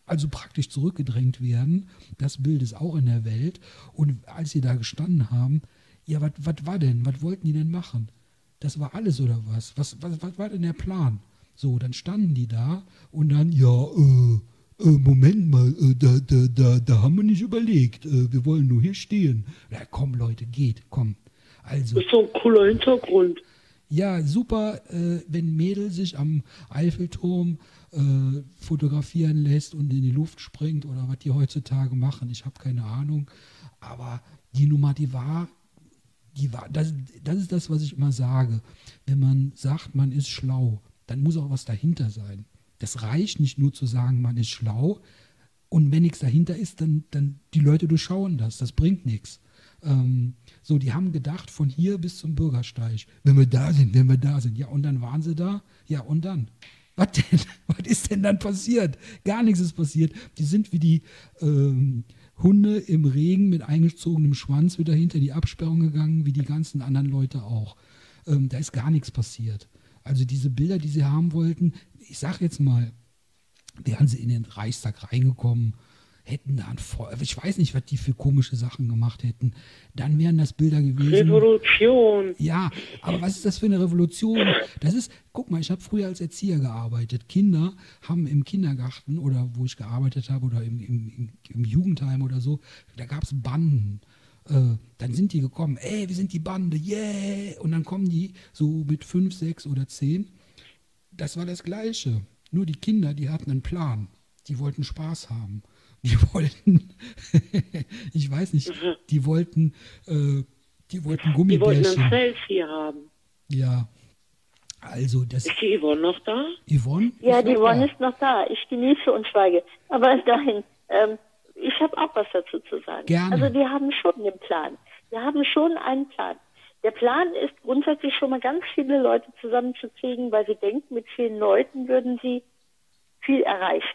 also praktisch zurückgedrängt werden. Das Bild ist auch in der Welt. Und als sie da gestanden haben, ja, was war denn? Was wollten die denn machen? Das war alles oder was? Was, war denn der Plan? So, dann standen die da und dann, ja, äh, äh, Moment mal, äh, da, da, da, da haben wir nicht überlegt. Äh, wir wollen nur hier stehen. Ja, komm, Leute, geht, komm. Also, das ist so ein cooler Hintergrund. Ja, super, äh, wenn Mädel sich am Eiffelturm äh, fotografieren lässt und in die Luft springt oder was die heutzutage machen. Ich habe keine Ahnung. Aber die Nummer, die war, die war, das, das ist das, was ich immer sage. Wenn man sagt, man ist schlau, dann muss auch was dahinter sein. Das reicht nicht nur zu sagen, man ist schlau. Und wenn nichts dahinter ist, dann, dann die Leute durchschauen das. Das bringt nichts. Ähm, so, die haben gedacht, von hier bis zum Bürgersteig, wenn wir da sind, wenn wir da sind. Ja, und dann waren sie da. Ja, und dann? Was denn? [LAUGHS] Was ist denn dann passiert? Gar nichts ist passiert. Die sind wie die ähm, Hunde im Regen mit eingezogenem Schwanz wieder hinter die Absperrung gegangen, wie die ganzen anderen Leute auch. Ähm, da ist gar nichts passiert. Also diese Bilder, die sie haben wollten, ich sag jetzt mal, wären sie in den Reichstag reingekommen, hätten da ein Feuer, ich weiß nicht, was die für komische Sachen gemacht hätten, dann wären das Bilder gewesen. Revolution. Ja, aber was ist das für eine Revolution? Das ist, guck mal, ich habe früher als Erzieher gearbeitet. Kinder haben im Kindergarten oder wo ich gearbeitet habe oder im, im, im Jugendheim oder so, da gab es Banden. Äh, dann sind die gekommen, ey, wir sind die Bande, yeah! Und dann kommen die so mit fünf, sechs oder zehn. Das war das Gleiche. Nur die Kinder, die hatten einen Plan. Die wollten Spaß haben. Die wollten, [LAUGHS] ich weiß nicht, die wollten, äh, die wollten Gummibärchen. Die wollten ein Selfie haben. Ja. Also das. Ist die Yvonne noch da? Yvonne? Ja, die Yvonne da. ist noch da. Ich genieße und schweige. Aber dahin, ähm, ich habe auch was dazu zu sagen. Gerne. Also wir haben schon den Plan. Wir haben schon einen Plan. Der Plan ist grundsätzlich schon mal ganz viele Leute zusammenzukriegen, weil sie denken, mit vielen Leuten würden sie viel erreichen.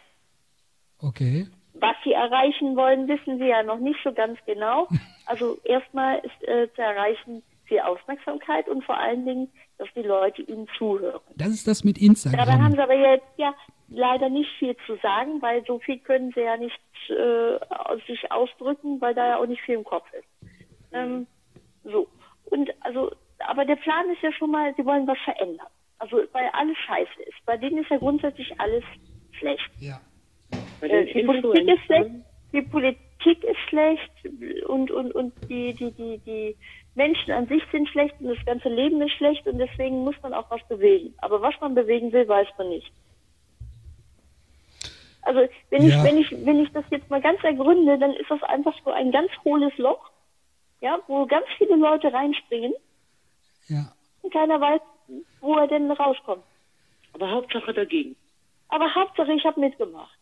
Okay. Was sie erreichen wollen, wissen sie ja noch nicht so ganz genau. [LAUGHS] Also erstmal ist äh, zu erreichen viel Aufmerksamkeit und vor allen Dingen, dass die Leute ihnen zuhören. Das ist das mit Instagram. Dabei haben sie aber jetzt ja leider nicht viel zu sagen, weil so viel können sie ja nicht äh, sich ausdrücken, weil da ja auch nicht viel im Kopf ist. Ähm, so. Und also, aber der Plan ist ja schon mal, sie wollen was verändern. Also weil alles scheiße ist. Bei denen ist ja grundsätzlich alles schlecht. Ja. Äh, die Politik ist schlecht, die Politik ist schlecht und, und, und die, die, die, die Menschen an sich sind schlecht und das ganze Leben ist schlecht und deswegen muss man auch was bewegen. Aber was man bewegen will, weiß man nicht. Also wenn ja. ich, wenn ich, wenn ich das jetzt mal ganz ergründe, dann ist das einfach so ein ganz hohles Loch. ja, wo ganz viele Leute reinspringen. Ja. Und keiner weiß, wo er denn rauskommt. Aber Hauptsache dagegen. Aber Hauptsache, ich habe mitgemacht.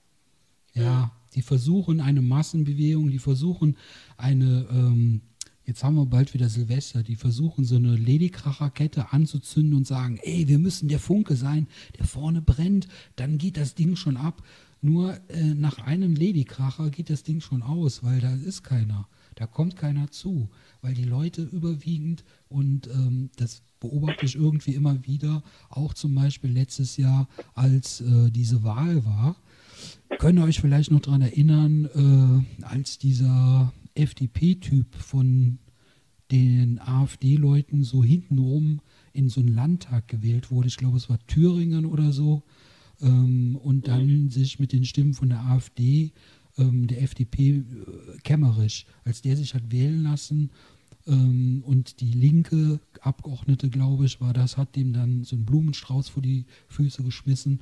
Ja, die versuchen eine Massenbewegung, die versuchen eine, ähm, jetzt haben wir bald wieder Silvester, die versuchen so eine Ladykracherkette anzuzünden und sagen, ey, wir müssen der Funke sein, der vorne brennt, dann geht das Ding schon ab. Nur äh, nach einem Ladykracher geht das Ding schon aus, weil da ist keiner. Da kommt keiner zu, weil die Leute überwiegend, und ähm, das beobachte ich irgendwie immer wieder, auch zum Beispiel letztes Jahr, als äh, diese Wahl war, könnt ihr euch vielleicht noch daran erinnern, äh, als dieser FDP-Typ von den AfD-Leuten so hintenrum in so einen Landtag gewählt wurde. Ich glaube, es war Thüringen oder so. Ähm, und dann sich mit den Stimmen von der AfD, ähm, der FDP, äh, Kämmerisch, als der sich hat wählen lassen ähm, und die linke Abgeordnete, glaube ich, war das, hat dem dann so einen Blumenstrauß vor die Füße geschmissen.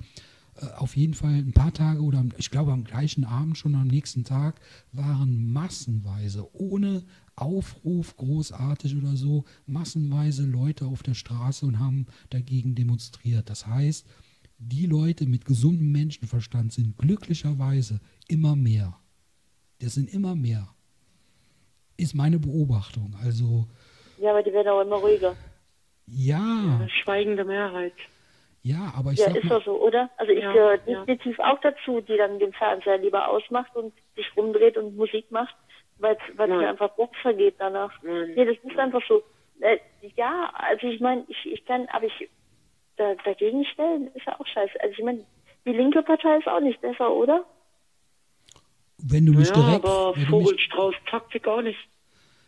Äh, auf jeden Fall ein paar Tage oder ich glaube am gleichen Abend schon am nächsten Tag waren massenweise, ohne Aufruf großartig oder so, massenweise Leute auf der Straße und haben dagegen demonstriert. Das heißt, die Leute mit gesundem Menschenverstand sind glücklicherweise immer mehr. Das sind immer mehr. Ist meine Beobachtung. Also. Ja, aber die werden auch immer ruhiger. Ja. ja schweigende Mehrheit. Ja, aber ich ja, sag ist mal, doch so, oder? Also ich Ja, gehöre ja. definitiv auch dazu, die dann den Fernseher lieber ausmacht und sich rumdreht und Musik macht, weil es mir einfach Bock vergeht danach. Nein. Nee, das ist einfach so. Äh, ja, also ich meine, ich, ich kann, aber ich da, dagegen stellen, ist ja auch scheiße. Also ich meine, die linke Partei ist auch nicht besser, oder? wenn du mich Ja, direkt, aber wenn du mich, Vogelstrauß-Taktik auch nicht.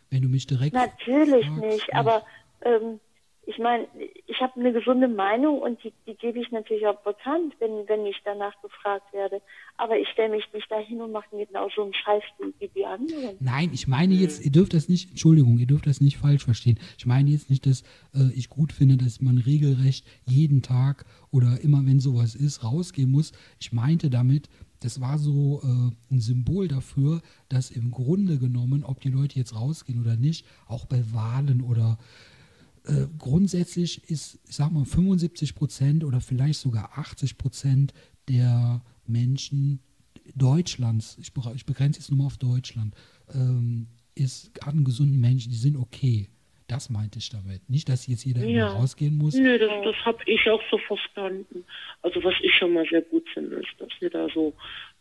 wenn du mich direkt Natürlich fragst, nicht, ja. aber ähm, ich meine, ich habe eine gesunde Meinung und die, die gebe ich natürlich auch bekannt, wenn, wenn ich danach gefragt werde. Aber ich stelle mich nicht dahin und mache genau so einen Scheiß wie, wie die anderen. Nein, ich meine jetzt, ihr dürft das nicht, Entschuldigung, ihr dürft das nicht falsch verstehen. Ich meine jetzt nicht, dass äh, ich gut finde, dass man regelrecht jeden Tag oder immer wenn sowas ist, rausgehen muss. Ich meinte damit, das war so äh, ein Symbol dafür, dass im Grunde genommen, ob die Leute jetzt rausgehen oder nicht, auch bei Wahlen oder äh, grundsätzlich ist, ich sag mal, 75 Prozent oder vielleicht sogar 80 Prozent der Menschen Deutschlands, ich, ich begrenze jetzt nur mal auf Deutschland, ähm, ist, hat einen gesunden Menschen, die sind okay. Das meinte ich damit. Nicht, dass jetzt jeder Ja. immer rausgehen muss. Nö, das, das habe ich auch so verstanden. Also was ich schon mal sehr gut finde, ist, dass wir da so,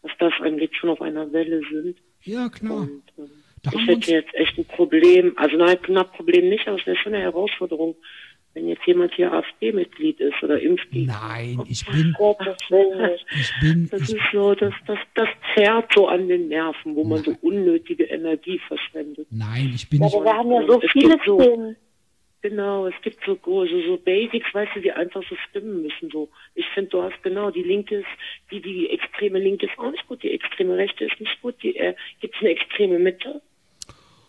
was das angeht, schon auf einer Welle sind. Ja, klar. Und ähm, Da ich hätte jetzt echt ein Problem, also nein, knapp Problem nicht, aber es wäre schon eine Herausforderung, wenn jetzt jemand hier AfD-Mitglied ist oder Impfgegner. nein, ich bin, nicht. [LAUGHS] ich bin, Das ich, ist so, das, das, das zerrt so an den Nerven, wo man so unnötige Energie verschwendet. nein, ich bin nicht, aber wir haben ja so viele so- Themen. Genau, es gibt so, so, so Basics, weißt du, die einfach so stimmen müssen. So, ich finde, du hast genau die Linke ist, die die extreme Linke ist auch nicht gut, die extreme Rechte ist nicht gut. Die äh, gibt es eine extreme Mitte?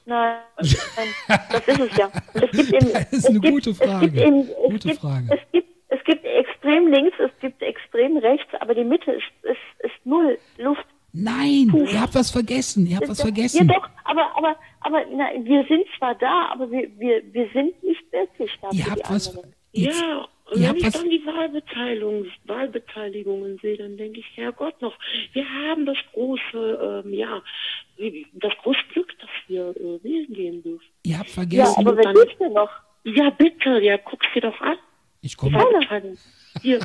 Nein, [LAUGHS] nein, das ist es ja. Es gibt eben, [LAUGHS] Das ist es eine gibt, gute Es gibt, Frage. eben, es, Gute gibt, Frage. es gibt es gibt extrem links, es gibt extrem rechts, aber die Mitte ist, ist, ist null Luft. nein, ihr habt was vergessen, ihr habt was Ja, vergessen. doch, aber, aber, aber na, wir sind zwar da, aber wir, wir, wir sind nicht wirklich da. Ihr habt was, ja, und ihr wenn ich dann die Wahlbeteiligung, Wahlbeteiligungen sehe, dann denke ich, Herrgott noch, wir haben das große, ähm, ja, das große Glück, dass wir äh, wählen gehen dürfen. ihr habt Ja, vergessen, aber wer dann- hilft denn noch? Ja, bitte, ja, guck's dir doch an. ich komme. Hier,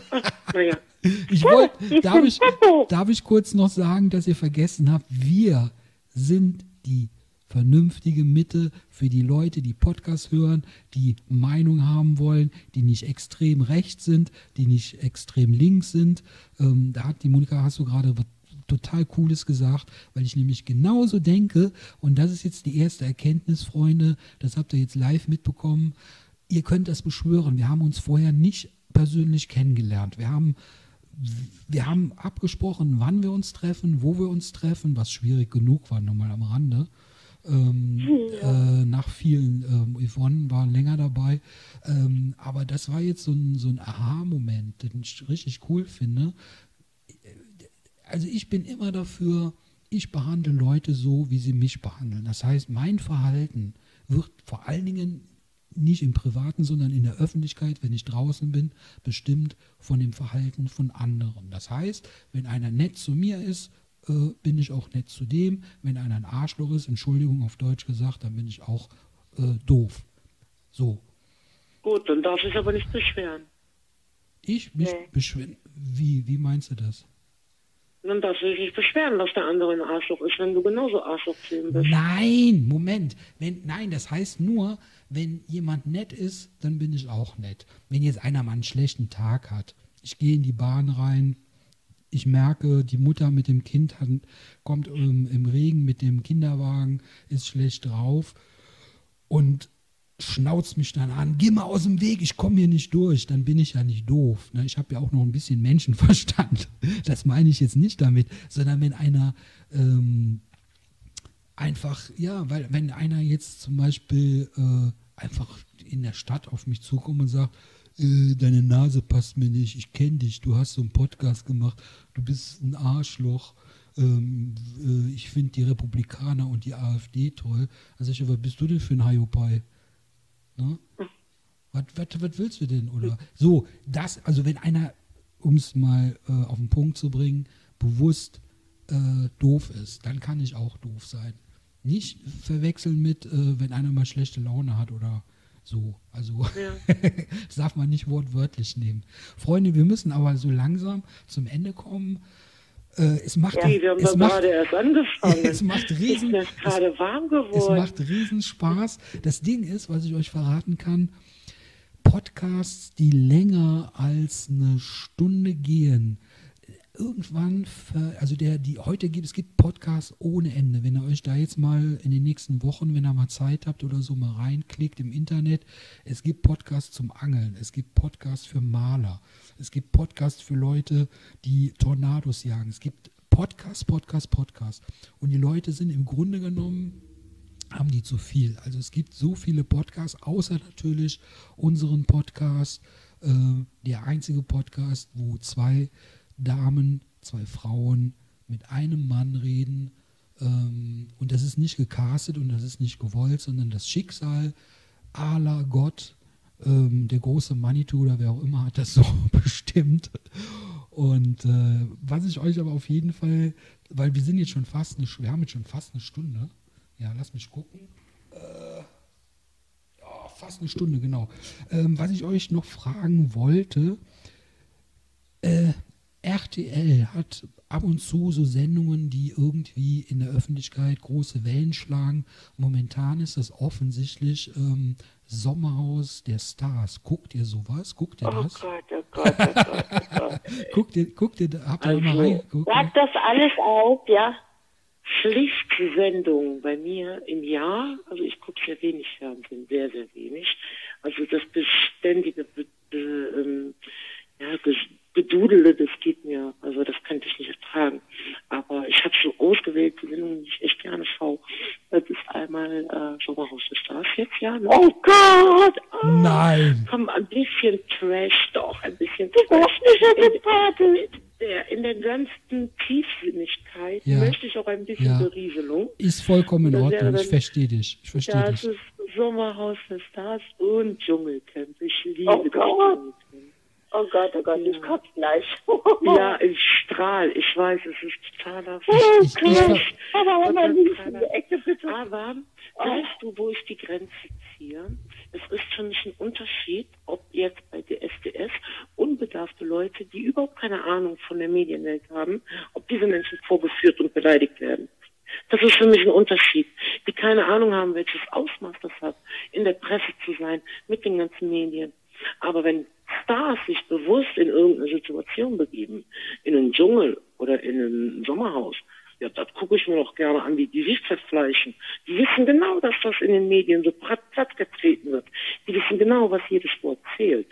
naja. [LAUGHS] Ich wollte, darf ich, darf ich kurz noch sagen, dass ihr vergessen habt, wir sind die vernünftige Mitte für die Leute, die Podcast hören, die Meinung haben wollen, die nicht extrem rechts sind, die nicht extrem links sind. Ähm, da hat die Monika, hast du gerade was total Cooles gesagt, weil ich nämlich genauso denke, und das ist jetzt die erste Erkenntnis, Freunde, das habt ihr jetzt live mitbekommen, ihr könnt das beschwören. Wir haben uns vorher nicht persönlich kennengelernt. Wir haben, wir haben abgesprochen, wann wir uns treffen, wo wir uns treffen, was schwierig genug war, nochmal am Rande. Ähm, äh, nach vielen, ähm, Yvonne war länger dabei, ähm, aber das war jetzt so ein, so ein Aha-Moment, den ich richtig cool finde. Also ich bin immer dafür, ich behandle Leute so, wie sie mich behandeln. Das heißt, mein Verhalten wird vor allen Dingen nicht im Privaten, sondern in der Öffentlichkeit, wenn ich draußen bin, bestimmt von dem Verhalten von anderen. Das heißt, wenn einer nett zu mir ist, äh, bin ich auch nett zu dem. Wenn einer ein Arschloch ist, Entschuldigung auf Deutsch gesagt, dann bin ich auch äh, doof. So. Gut, dann darf ich aber nicht beschweren. Ich mich nee. beschweren? Wie, wie meinst du das? Dann darfst du dich nicht beschweren, dass der andere ein Arschloch ist, wenn du genauso Arschloch zu ihm bist. Nein, Moment. Wenn, nein, das heißt nur, wenn jemand nett ist, dann bin ich auch nett. Wenn jetzt einer mal einen schlechten Tag hat, ich gehe in die Bahn rein, ich merke, die Mutter mit dem Kind hat, kommt im, im Regen mit dem Kinderwagen, ist schlecht drauf und schnauzt mich dann an, geh mal aus dem Weg, ich komme hier nicht durch, dann bin ich ja nicht doof. Ne? Ich habe ja auch noch ein bisschen Menschenverstand. [LAUGHS] Das meine ich jetzt nicht damit, sondern wenn einer ähm, einfach, ja, weil wenn einer jetzt zum Beispiel äh, einfach in der Stadt auf mich zukommt und sagt, äh, deine Nase passt mir nicht, ich kenne dich, du hast so einen Podcast gemacht, du bist ein Arschloch, ähm, äh, ich finde die Republikaner und die AfD toll. Also ich, was bist du denn für ein Hiopai? Ne? Was willst du denn? Oder so, das, also wenn einer, um es mal äh, auf den Punkt zu bringen, bewusst äh, doof ist, dann kann ich auch doof sein. Nicht verwechseln mit, äh, wenn einer mal schlechte Laune hat oder so. Also ja. [LAUGHS] das darf man nicht wortwörtlich nehmen. Freunde, wir müssen aber so langsam zum Ende kommen. Äh, es macht, ja, wir haben es macht, gerade erst angefangen. [LAUGHS] Es macht riesen, es, gerade warm geworden. Es macht riesen Spaß. Das Ding ist, was ich euch verraten kann, Podcasts, die länger als eine Stunde gehen, irgendwann, also der, die heute gibt, es gibt Podcasts ohne Ende. Wenn ihr euch da jetzt mal in den nächsten Wochen, wenn ihr mal Zeit habt oder so mal reinklickt im Internet, es gibt Podcasts zum Angeln, es gibt Podcasts für Maler, es gibt Podcasts für Leute, die Tornados jagen, es gibt Podcasts, Podcasts, Podcasts. Und die Leute sind im Grunde genommen haben die zu viel. Also es gibt so viele Podcasts, außer natürlich unseren Podcast, äh, der einzige Podcast, wo zwei Damen, zwei Frauen mit einem Mann reden. Ähm, und das ist nicht gecastet und das ist nicht gewollt, sondern das Schicksal, Allah, Gott, ähm, der große Manitou oder wer auch immer hat das so [LAUGHS] bestimmt. Und äh, was ich euch aber auf jeden Fall, weil wir sind jetzt schon fast eine, wir haben jetzt schon fast eine Stunde. Ja, lass mich gucken. Äh, ja, fast eine Stunde, genau. Ähm, was ich euch noch fragen wollte, äh, RTL hat ab und zu so Sendungen, die irgendwie in der Öffentlichkeit große Wellen schlagen. Momentan ist das offensichtlich ähm, Sommerhaus der Stars. Guckt ihr sowas? Guckt ihr oh das? Gott, oh Gott, oh Gott, oh Gott. [LAUGHS] guckt ihr, guckt ihr, habt ihr Also, mal reingeguckt? Sag das alles auf, ja? Pflichtsendung bei mir im Jahr, also ich gucke sehr wenig Fernsehen, sehr, sehr wenig. Also das beständige Be Be ähm, ja, Ges- Gedudele, das geht mir, also das könnte ich nicht ertragen. Aber ich habe so ausgewählte Sendungen, die ich echt gerne schaue. Das ist einmal äh, Sommerhaus des Stars jetzt, ja. Ne? Oh Gott! Oh, Nein! Komm, ein bisschen Trash, doch, ein bisschen du Trash. warst nicht In- sympathisch. der, in der ganzen Tiefsinnigkeit Ja. möchte ich auch ein bisschen Ja. Berieselung. Ist vollkommen in Das Ordnung. Ich verstehe dich. Ich verstehe Ja, es dich. ist Sommerhaus der Stars und Dschungelcamp. Ich liebe Oh das Gott. Oh Gott, oh Gott, ich Ja. kotze gleich. Ja, [LAUGHS] ich strahl. Ich weiß, es ist totaler Ich- ich- ich ver- Aber bitte. Aber weißt du, wo ich die Grenze ziehe? Es ist für mich ein Unterschied, ob jetzt bei der SDS unbedarfte Leute, die überhaupt keine Ahnung von der Medienwelt haben, ob diese Menschen vorgeführt und beleidigt werden. Das ist für mich ein Unterschied. Die keine Ahnung haben, welches Ausmaß das hat, in der Presse zu sein, mit den ganzen Medien. Aber wenn Stars sich bewusst in irgendeine Situation begeben, in einen Dschungel oder in ein Sommerhaus, ja, das gucke ich mir doch gerne an, wie die sich zerfleischen. Die wissen genau, dass das in den Medien so platt, platt getreten wird. Die wissen genau, was jedes Wort zählt.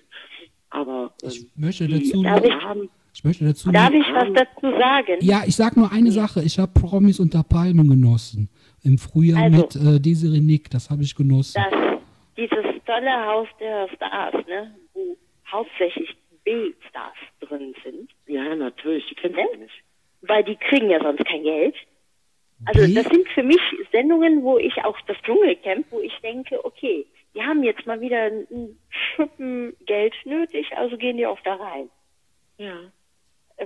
Aber ähm, Ich möchte dazu, Darf ich- haben, ich möchte dazu, Darf ich was dazu sagen? ja, ich sag nur eine Sache. Ich habe Promis unter Palmen genossen. Im Frühjahr Also- mit äh, Desiree Nick. Das habe ich genossen. dass dieses tolle Haus der Stars, ne, hauptsächlich B-Stars drin sind, ja, natürlich, die kennst du Ja? nicht. weil die kriegen ja sonst kein Geld. Also B? das sind für mich Sendungen, wo ich auch das Dschungelcamp, wo ich denke, okay, die haben jetzt mal wieder ein Schippen Geld nötig, also gehen die auch da rein. Ja.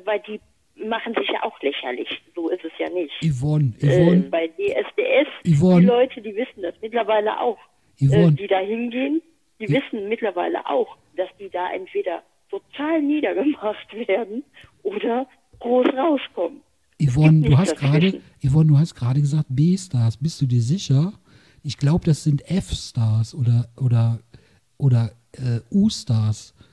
Weil die machen sich ja auch lächerlich. So ist es ja nicht. Yvonne, Yvonne. Äh, bei DSDS, Yvonne. die Leute, die wissen das mittlerweile auch. Äh, Yvonne. die da hingehen, die I- wissen mittlerweile auch, dass die da entweder total niedergemacht [LAUGHS] werden oder groß rauskommen. Yvonne, du hast gerade. Yvonne, du hast gerade gesagt B-Stars. Bist du dir sicher? Ich glaube, das sind F-Stars oder oder oder äh, U-Stars. [LAUGHS]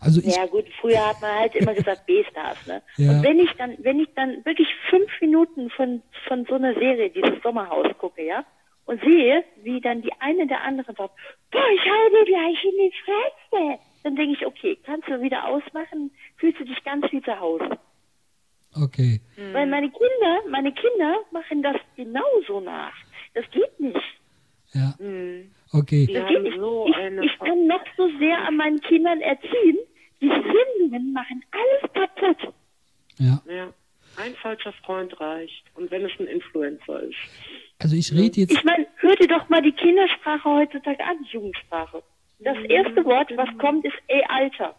Also Ja gut, früher hat man halt immer gesagt [LAUGHS] B-Stars, ne? Ja. Und wenn ich dann, wenn ich dann wirklich fünf Minuten von, von so einer Serie, dieses Sommerhaus gucke, ja, und sehe, wie dann die eine der andere sagt, boah, ich hau dir gleich in die Fresse, dann denke ich, okay, kannst du wieder ausmachen, fühlst du dich ganz wie zu Hause. okay. Weil meine Kinder, meine Kinder machen das genauso nach. Das geht nicht. Ja. Hm. Okay. Die Das geht haben nicht. so ich, eine ich kann noch so sehr an meinen Kindern erziehen. Die Sendungen machen alles kaputt. Ja. Ja. Ein falscher Freund reicht. Und wenn es ein Influencer ist. Also ich rede jetzt Ich meine, hör dir doch mal die Kindersprache heutzutage an, die Jugendsprache. Das erste Wort, was kommt, ist ey, Alter.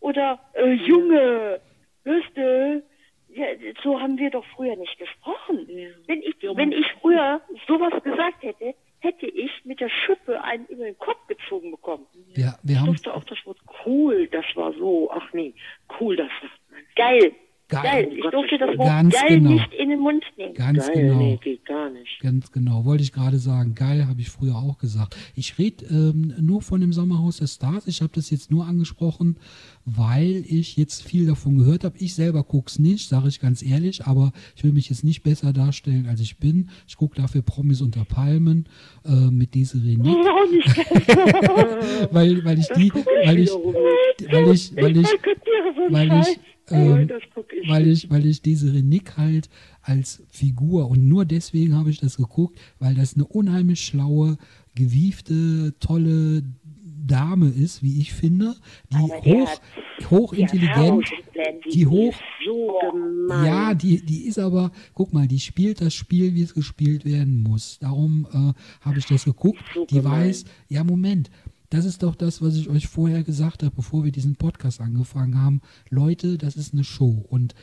Oder äh, Junge, hörst du? Ja, so haben wir doch früher nicht gesprochen. Ja. Wenn, ich, Ja. wenn ich früher sowas gesagt hätte, hätte ich mit der Schippe einen über den Kopf gezogen bekommen. wir, wir Ich haben durfte auch das Wort cool, das war so, ach nee, cool, das man. Geil. Geil. Geil. Ich durfte das Wort Ganz geil genau. nicht in den Mund nehmen. ganz Geil, genau. nee, geht gar nicht. Ganz genau, wollte ich gerade sagen. Geil, habe ich früher auch gesagt. Ich rede ähm, nur von dem Sommerhaus der Stars. Ich habe das jetzt nur angesprochen, weil ich jetzt viel davon gehört habe. Ich selber guck's nicht, sage ich ganz ehrlich, aber ich will mich jetzt nicht besser darstellen, als ich bin. Ich gucke dafür Promis unter Palmen äh, mit Auch [LAUGHS] nicht [LAUGHS] weil, weil ich die, weil ich, weil ich, weil ich, so einen weil ich, ähm, ich. weil ich, weil ich diese Renick halt als Figur und nur deswegen habe ich das geguckt, weil das eine unheimlich schlaue, gewiefte, tolle Dame ist, wie ich finde, die Aber hoch, hochintelligent, die hoch, so ja, die, die ist aber, guck mal, die spielt das Spiel, wie es gespielt werden muss. Darum äh, habe ich das geguckt. So die gemein. weiß, ja, Moment, das ist doch das, was ich euch vorher gesagt habe, bevor wir diesen Podcast angefangen haben. Leute, das ist eine Show. Und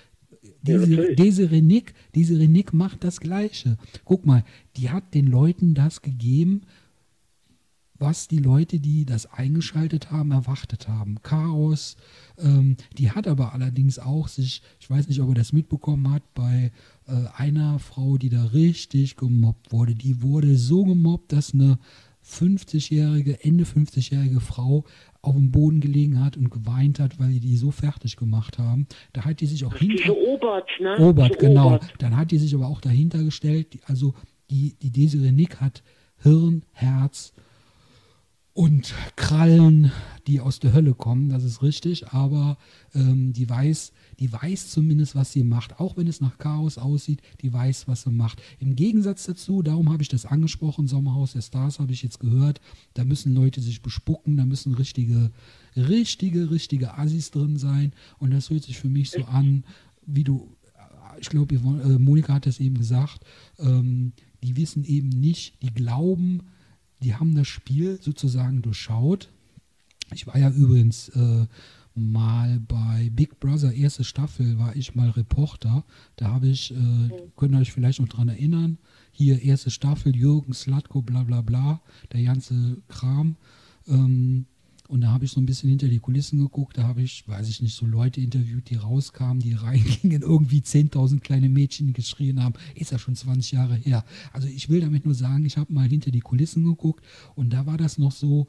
diese, diese Renick, diese Renick macht das Gleiche. Guck mal, die hat den Leuten das gegeben, was die Leute, die das eingeschaltet haben, erwartet haben. Chaos. Ähm, die hat aber allerdings auch sich, ich weiß nicht, ob er das mitbekommen hat, bei äh, einer Frau, die da richtig gemobbt wurde. Die wurde so gemobbt, dass eine 50-jährige, Ende 50-jährige Frau auf dem Boden gelegen hat und geweint hat, weil die die so fertig gemacht haben. Da hat die sich auch hinter... Obert, ne? Obert, genau. Obert. Dann hat die sich aber auch dahinter gestellt. Die, also die, die Desiree Nick hat Hirn, Herz und Krallen, die aus der Hölle kommen, das ist richtig, aber ähm, die weiß, die weiß zumindest, was sie macht, auch wenn es nach Chaos aussieht, die weiß, was sie macht. Im Gegensatz dazu, darum habe ich das angesprochen, Sommerhaus der Stars habe ich jetzt gehört, da müssen Leute sich bespucken, da müssen richtige, richtige, richtige Assis drin sein und das hört sich für mich so an, wie du, ich glaube, äh, Monika hat das eben gesagt, ähm, die wissen eben nicht, die glauben, die haben das Spiel sozusagen durchschaut. Ich war ja übrigens äh, mal bei Big Brother, erste Staffel, war ich mal Reporter. Da habe ich, äh, könnt ihr euch vielleicht noch dran erinnern, hier erste Staffel, Jürgen Slatko, bla bla bla, der ganze Kram. Ähm, und da habe ich so ein bisschen hinter die Kulissen geguckt. Da habe ich, weiß ich nicht, so Leute interviewt, die rauskamen, die [LAUGHS] reingingen, irgendwie 10.000 kleine Mädchen geschrien haben. Ist ja schon 20 Jahre her. Also ich will damit nur sagen, ich habe mal hinter die Kulissen geguckt und da war das noch so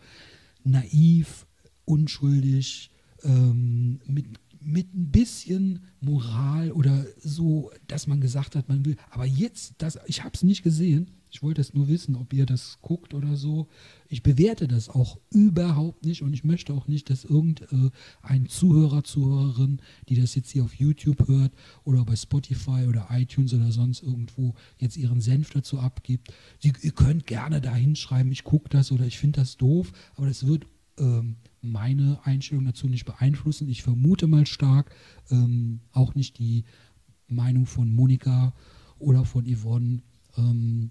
naiv, unschuldig, ähm, mit, mit ein bisschen Moral oder so, dass man gesagt hat, man will. Aber jetzt, das, ich habe es nicht gesehen. Ich wollte es nur wissen, ob ihr das guckt oder so. Ich bewerte das auch überhaupt nicht und ich möchte auch nicht, dass irgendein Zuhörer, Zuhörerin, die das jetzt hier auf YouTube hört oder bei Spotify oder iTunes oder sonst irgendwo jetzt ihren Senf dazu abgibt. Sie, ihr könnt gerne da hinschreiben, ich gucke das oder ich finde das doof, aber das wird ähm, meine Einstellung dazu nicht beeinflussen. Ich vermute mal stark, ähm, auch nicht die Meinung von Monika oder von Yvonne. Ähm,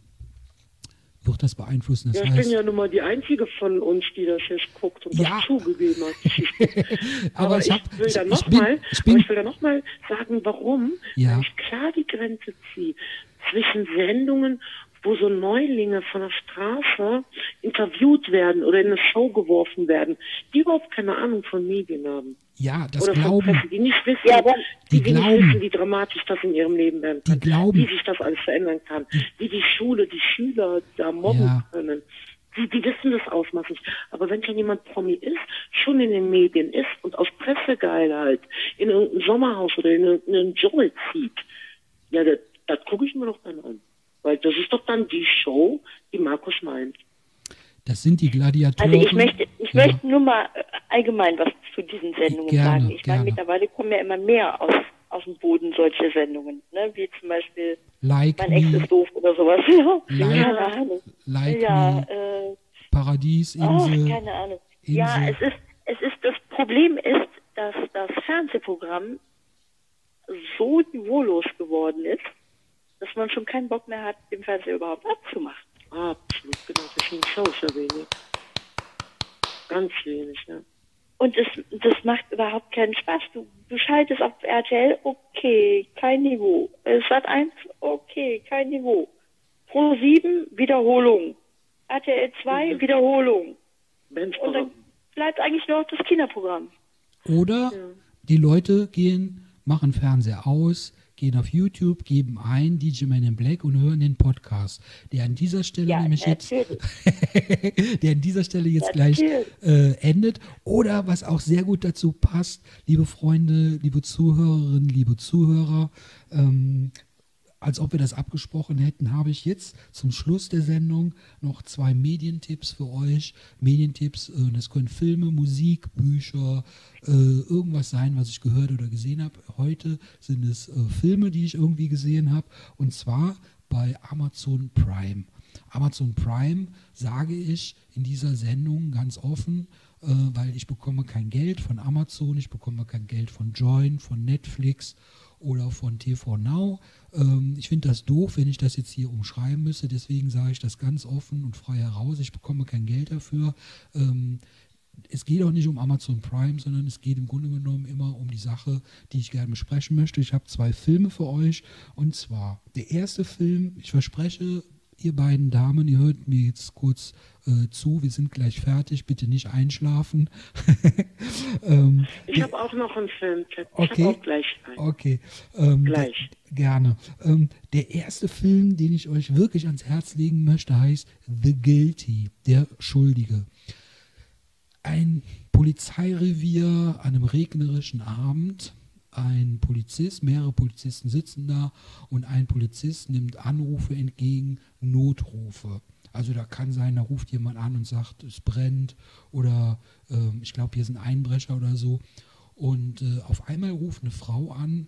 wird das beeinflussen. Das ja, ich heißt, bin ja nun mal die Einzige von uns, die das jetzt guckt und ja. das zugegeben hat. [LAUGHS] aber, aber, ich, hab, will da noch ich, mal, ich, bin, ich will da nochmal sagen, warum ja. ich klar die Grenze ziehe zwischen Sendungen, wo so Neulinge von der Straße interviewt werden oder in eine Show geworfen werden, die überhaupt keine Ahnung von Medien haben. Ja, das oder glauben. Presse, die nicht wissen, ja, die, die, die glauben, nicht wissen, wie dramatisch das in ihrem Leben werden kann, die glauben, wie sich das alles verändern kann, wie die Schule, die Schüler da mobben ja. können. Die, die wissen das Ausmaß nicht. Aber wenn schon jemand Promi ist, schon in den Medien ist und aus Pressegeilheit in irgendein Sommerhaus oder in irgendeinen Dschungel zieht, ja, das, das gucke ich mir doch dann an. Weil das ist doch dann die Show, die Markus meint. Das sind die Gladiatoren. Also ich möchte, ich ja. möchte nur mal äh, allgemein was zu diesen Sendungen gerne, sagen. Ich gerne. meine, mittlerweile kommen ja immer mehr aus, aus dem Boden solche Sendungen, ne? wie zum Beispiel like Mein Ex ist doof oder sowas. [LAUGHS] like, keine Ahnung. Like ja, äh, Paradiesinsel. Oh, keine Ahnung. Insel. Ja, es ist, es ist, das Problem ist, dass das Fernsehprogramm so niveaulos geworden ist, dass man schon keinen Bock mehr hat, den Fernseher überhaupt abzumachen. Absolut, genau. Das sind ja wenig. Ganz wenig, ja. Und das, das macht überhaupt keinen Spaß. Du, du schaltest auf RTL, okay, kein Niveau. Sat 1, okay, kein Niveau. Pro 7, Wiederholung. RTL 2, mhm. Wiederholung. Und dann bleibt eigentlich nur noch das Kinderprogramm. Oder ja. die Leute gehen, machen Fernseher aus, gehen auf YouTube, geben ein DJ Man in Black und hören den Podcast, der an dieser Stelle ja, nämlich jetzt, [LAUGHS] der an dieser Stelle jetzt natürlich. gleich äh, endet. Oder was auch sehr gut dazu passt, liebe Freunde, liebe Zuhörerinnen, liebe Zuhörer, ähm, als ob wir das abgesprochen hätten, habe ich jetzt zum Schluss der Sendung noch zwei Medientipps für euch. Medientipps, äh, das können Filme, Musik, Bücher, äh, irgendwas sein, was ich gehört oder gesehen habe. Heute sind es äh, Filme, die ich irgendwie gesehen habe. Und zwar bei Amazon Prime. Amazon Prime sage ich in dieser Sendung ganz offen, weil ich bekomme kein Geld von Amazon, ich bekomme kein Geld von Join, von Netflix oder von TV Now. Ähm, ich finde das doof, wenn ich das jetzt hier umschreiben müsste. Deswegen sage ich das ganz offen und frei heraus. Ich bekomme kein Geld dafür. Ähm, es geht auch nicht um Amazon Prime, sondern es geht im Grunde genommen immer um die Sache, die ich gerne besprechen möchte. Ich habe zwei Filme für euch. Und zwar der erste Film, ich verspreche, ihr beiden Damen, ihr hört mir jetzt kurz äh, zu, wir sind gleich fertig, bitte nicht einschlafen. [LAUGHS] ähm, ich habe auch noch einen Film, ich okay, auch gleich einen. Okay, ähm, gleich. Gerne. Ähm, der erste Film, den ich euch wirklich ans Herz legen möchte, heißt The Guilty, der Schuldige. Ein Polizeirevier an einem regnerischen Abend ein Polizist, mehrere Polizisten sitzen da und ein Polizist nimmt Anrufe entgegen, Notrufe. Also da kann sein, da ruft jemand an und sagt, es brennt oder äh, ich glaube, hier sind Einbrecher oder so. Und äh, auf einmal ruft eine Frau an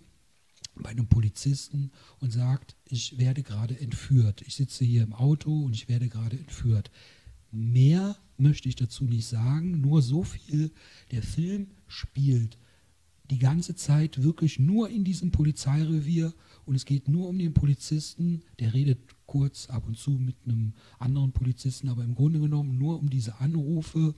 bei einem Polizisten und sagt, ich werde gerade entführt. Ich sitze hier im Auto und ich werde gerade entführt. Mehr möchte ich dazu nicht sagen, nur so viel. Der Film spielt die ganze Zeit wirklich nur in diesem Polizeirevier und es geht nur um den Polizisten, der redet kurz ab und zu mit einem anderen Polizisten, aber im Grunde genommen nur um diese Anrufe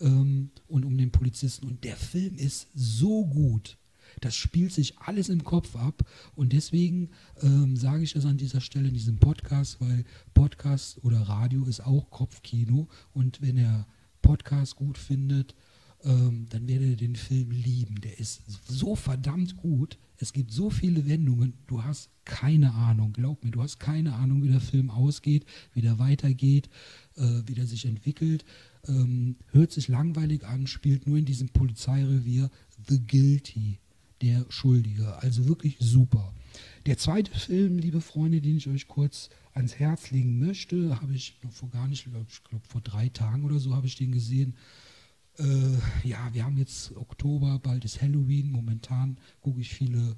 ähm, und um den Polizisten. Und der Film ist so gut. Das spielt sich alles im Kopf ab und deswegen ähm, sage ich das an dieser Stelle in diesem Podcast, weil Podcast oder Radio ist auch Kopfkino und wenn er Podcast gut findet, ähm, dann werdet ihr den Film lieben. Der ist so verdammt gut. Es gibt so viele Wendungen. Du hast keine Ahnung, glaub mir, du hast keine Ahnung, wie der Film ausgeht, wie der weitergeht, äh, wie der sich entwickelt. Ähm, hört sich langweilig an, spielt nur in diesem Polizeirevier The Guilty, der Schuldige. Also wirklich super. Der zweite Film, liebe Freunde, den ich euch kurz ans Herz legen möchte, habe ich noch vor gar nicht, ich glaube vor drei Tagen oder so habe ich den gesehen. Äh, ja, wir haben jetzt Oktober, bald ist Halloween. Momentan gucke ich viele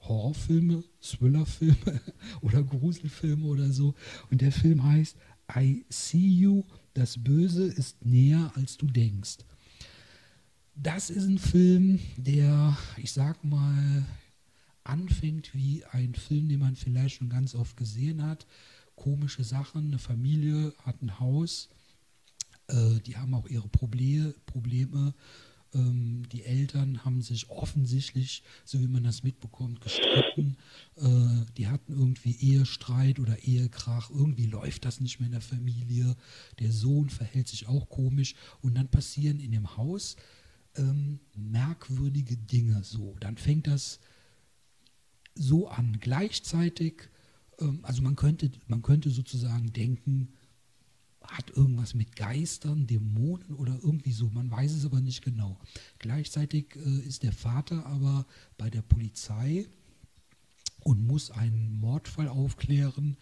Horrorfilme, Thrillerfilme [LAUGHS] oder Gruselfilme oder so. Und der Film heißt I See You, das Böse ist näher als du denkst. Das ist ein Film, der, ich sag mal, anfängt wie ein Film, den man vielleicht schon ganz oft gesehen hat komische Sachen. Eine Familie hat ein Haus, äh, die haben auch ihre Probleme. Ähm, die Eltern haben sich offensichtlich, so wie man das mitbekommt, gestritten. Äh, die hatten irgendwie Ehestreit oder Ehekrach. Irgendwie läuft das nicht mehr in der Familie. Der Sohn verhält sich auch komisch. Und dann passieren in dem Haus ähm, merkwürdige Dinge. So, dann fängt das so an. Gleichzeitig, ähm, also man könnte, man könnte sozusagen denken, hat irgendwas mit Geistern, Dämonen oder irgendwie so. Man weiß es aber nicht genau. Gleichzeitig äh, ist der Vater aber bei der Polizei und muss einen Mordfall aufklären.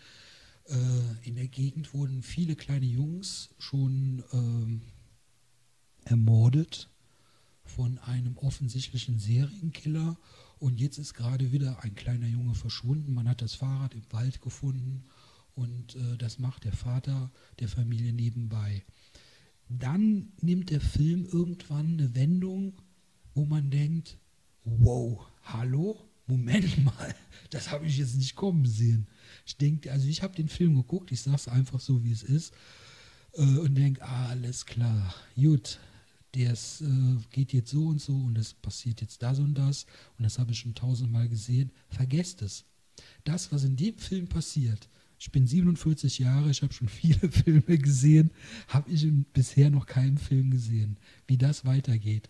Äh, in der Gegend wurden viele kleine Jungs schon äh, ermordet von einem offensichtlichen Serienkiller. Und jetzt ist gerade wieder ein kleiner Junge verschwunden. Man hat das Fahrrad im Wald gefunden und äh, das macht der Vater der Familie nebenbei. Dann nimmt der Film irgendwann eine Wendung, wo man denkt, wow, hallo, Moment [LAUGHS] mal, das habe ich jetzt nicht kommen sehen. Ich denke, also ich habe den Film geguckt, ich sage es einfach so, wie es ist, äh, und denke, ah, alles klar, gut, das äh, geht jetzt so und so und es passiert jetzt das und das und das habe ich schon tausendmal gesehen. Vergesst es. Das, was in dem Film passiert, ich bin 47 Jahre, ich habe schon viele [LAUGHS] Filme gesehen, habe ich bisher noch keinen Film gesehen, wie das weitergeht.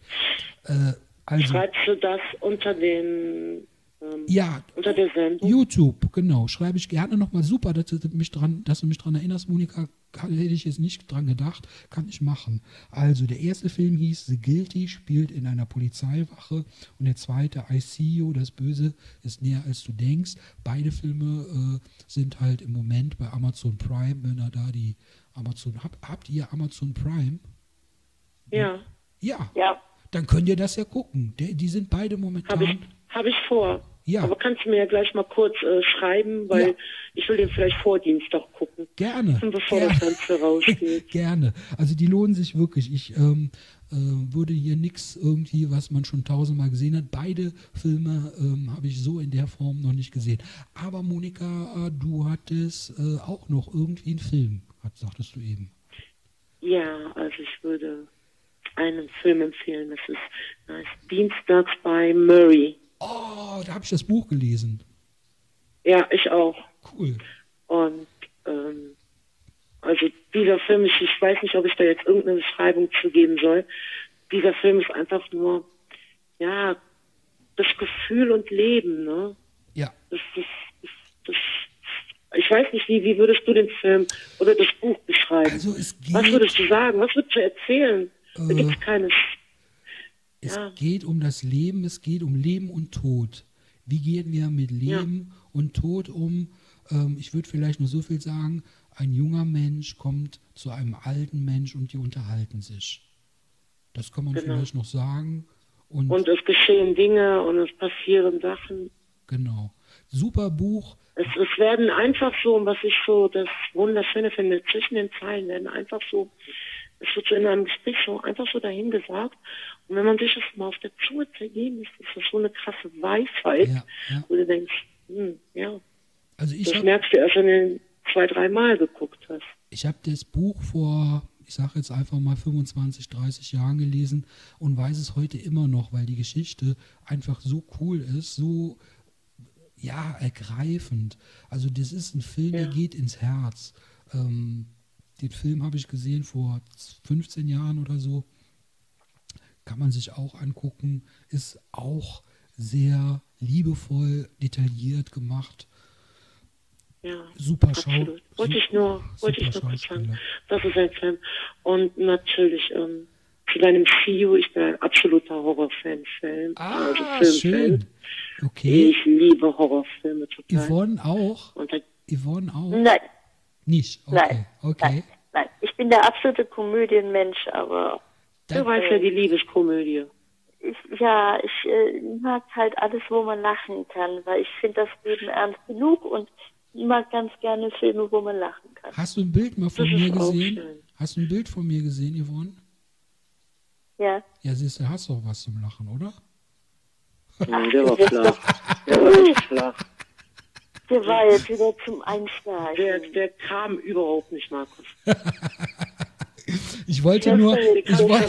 Äh, also, Schreibst du das unter den ähm, ja, unter der Sendung? YouTube, genau. Schreibe ich gerne nochmal. Super, dass du mich dran, dass du mich dran erinnerst, Monika. Hätte ich jetzt nicht dran gedacht. Kann ich machen. Also, der erste Film hieß The Guilty, spielt in einer Polizeiwache. Und der zweite, I See You, das Böse ist näher als du denkst. Beide Filme äh, sind halt im Moment bei Amazon Prime, wenn er da die Amazon. Hab, habt ihr Amazon Prime? Ja. Ja. Ja. Dann könnt ihr das ja gucken. Die, die sind beide momentan. Habe ich, hab ich vor. Ja. Aber kannst du mir ja gleich mal kurz äh, schreiben, weil ja. ich will den vielleicht vor Dienstag gucken. Gerne. Bevor Gerne. das Ganze rausgeht. [LAUGHS] Gerne. Also die lohnen sich wirklich. Ich ähm, äh, würde hier nichts irgendwie, was man schon tausendmal gesehen hat. Beide Filme ähm, habe ich so in der Form noch nicht gesehen. Aber Monika, äh, du hattest äh, auch noch irgendwie einen Film, hat, sagtest du eben. Ja, also ich würde einen Film empfehlen. Das ist, das ist Dienstags bei Murray. Oh, da habe ich das Buch gelesen. Ja, ich auch. Cool. Und ähm, also dieser Film, ich, ich weiß nicht, ob ich da jetzt irgendeine Beschreibung zu geben soll. Dieser Film ist einfach nur, ja, das Gefühl und Leben, ne? Ja. Das, das, das, das ich weiß nicht, wie, wie würdest du den Film oder das Buch beschreiben? Also es geht, Was würdest du sagen? Was würdest du erzählen? Äh, da gibt es keines es ja. geht um das Leben, es geht um Leben und Tod. Wie gehen wir mit Leben ja. und Tod um? Ähm, ich würde vielleicht nur so viel sagen, ein junger Mensch kommt zu einem alten Mensch und die unterhalten sich. Das kann man genau. vielleicht noch sagen. Und, und es geschehen Dinge und es passieren Sachen. Genau. Super Buch. Es, es werden einfach so, was ich so das Wunderschöne finde, zwischen den Zeilen werden einfach so es wird so in einem Gespräch so einfach so dahin gesagt. Und wenn man sich das mal auf der Zunge zergehen lässt, ist das so eine krasse Weisheit, ja, ja. wo du denkst, hm, ja. Also ich das hab, merkst du erst, wenn du zwei, drei Mal geguckt hast. Ich habe das Buch vor, ich sage jetzt einfach mal 25, 30 Jahren gelesen und weiß es heute immer noch, weil die Geschichte einfach so cool ist, so ja, ergreifend. Also das ist ein Film, ja. der geht ins Herz. Ähm, den Film habe ich gesehen vor 15 Jahren oder so. Kann man sich auch angucken. Ist auch sehr liebevoll, detailliert gemacht. Ja, super Schau. Wollte ich nur, wollte ich nur kurz sagen. Das ist ein Film. Und natürlich, ähm, zu deinem CEO, ich bin ein absoluter Horrorfan-Film. Ah, also schön. Okay. Ich liebe Horrorfilme total. Yvonne auch? Und Yvonne auch? Nein. Nicht? Okay. Nein. okay. Nein. Nein. Ich bin der absolute Komödienmensch, aber. Du weißt ja die Liebeskomödie. Ich, ja, ich äh, mag halt alles, wo man lachen kann, weil ich finde das Leben ernst genug und ich mag ganz gerne Filme, wo man lachen kann. Hast du ein Bild mal von das mir gesehen? Hast du ein Bild von mir gesehen, Yvonne? Ja. Ja, siehst du, hast du auch was zum Lachen, oder? Ja, der war [LAUGHS] flach. Der war [LAUGHS] flach. Der war jetzt wieder zum Einsteigen. Der, der kam überhaupt nicht, Markus. [LAUGHS] Ich wollte nur, ich, wollte,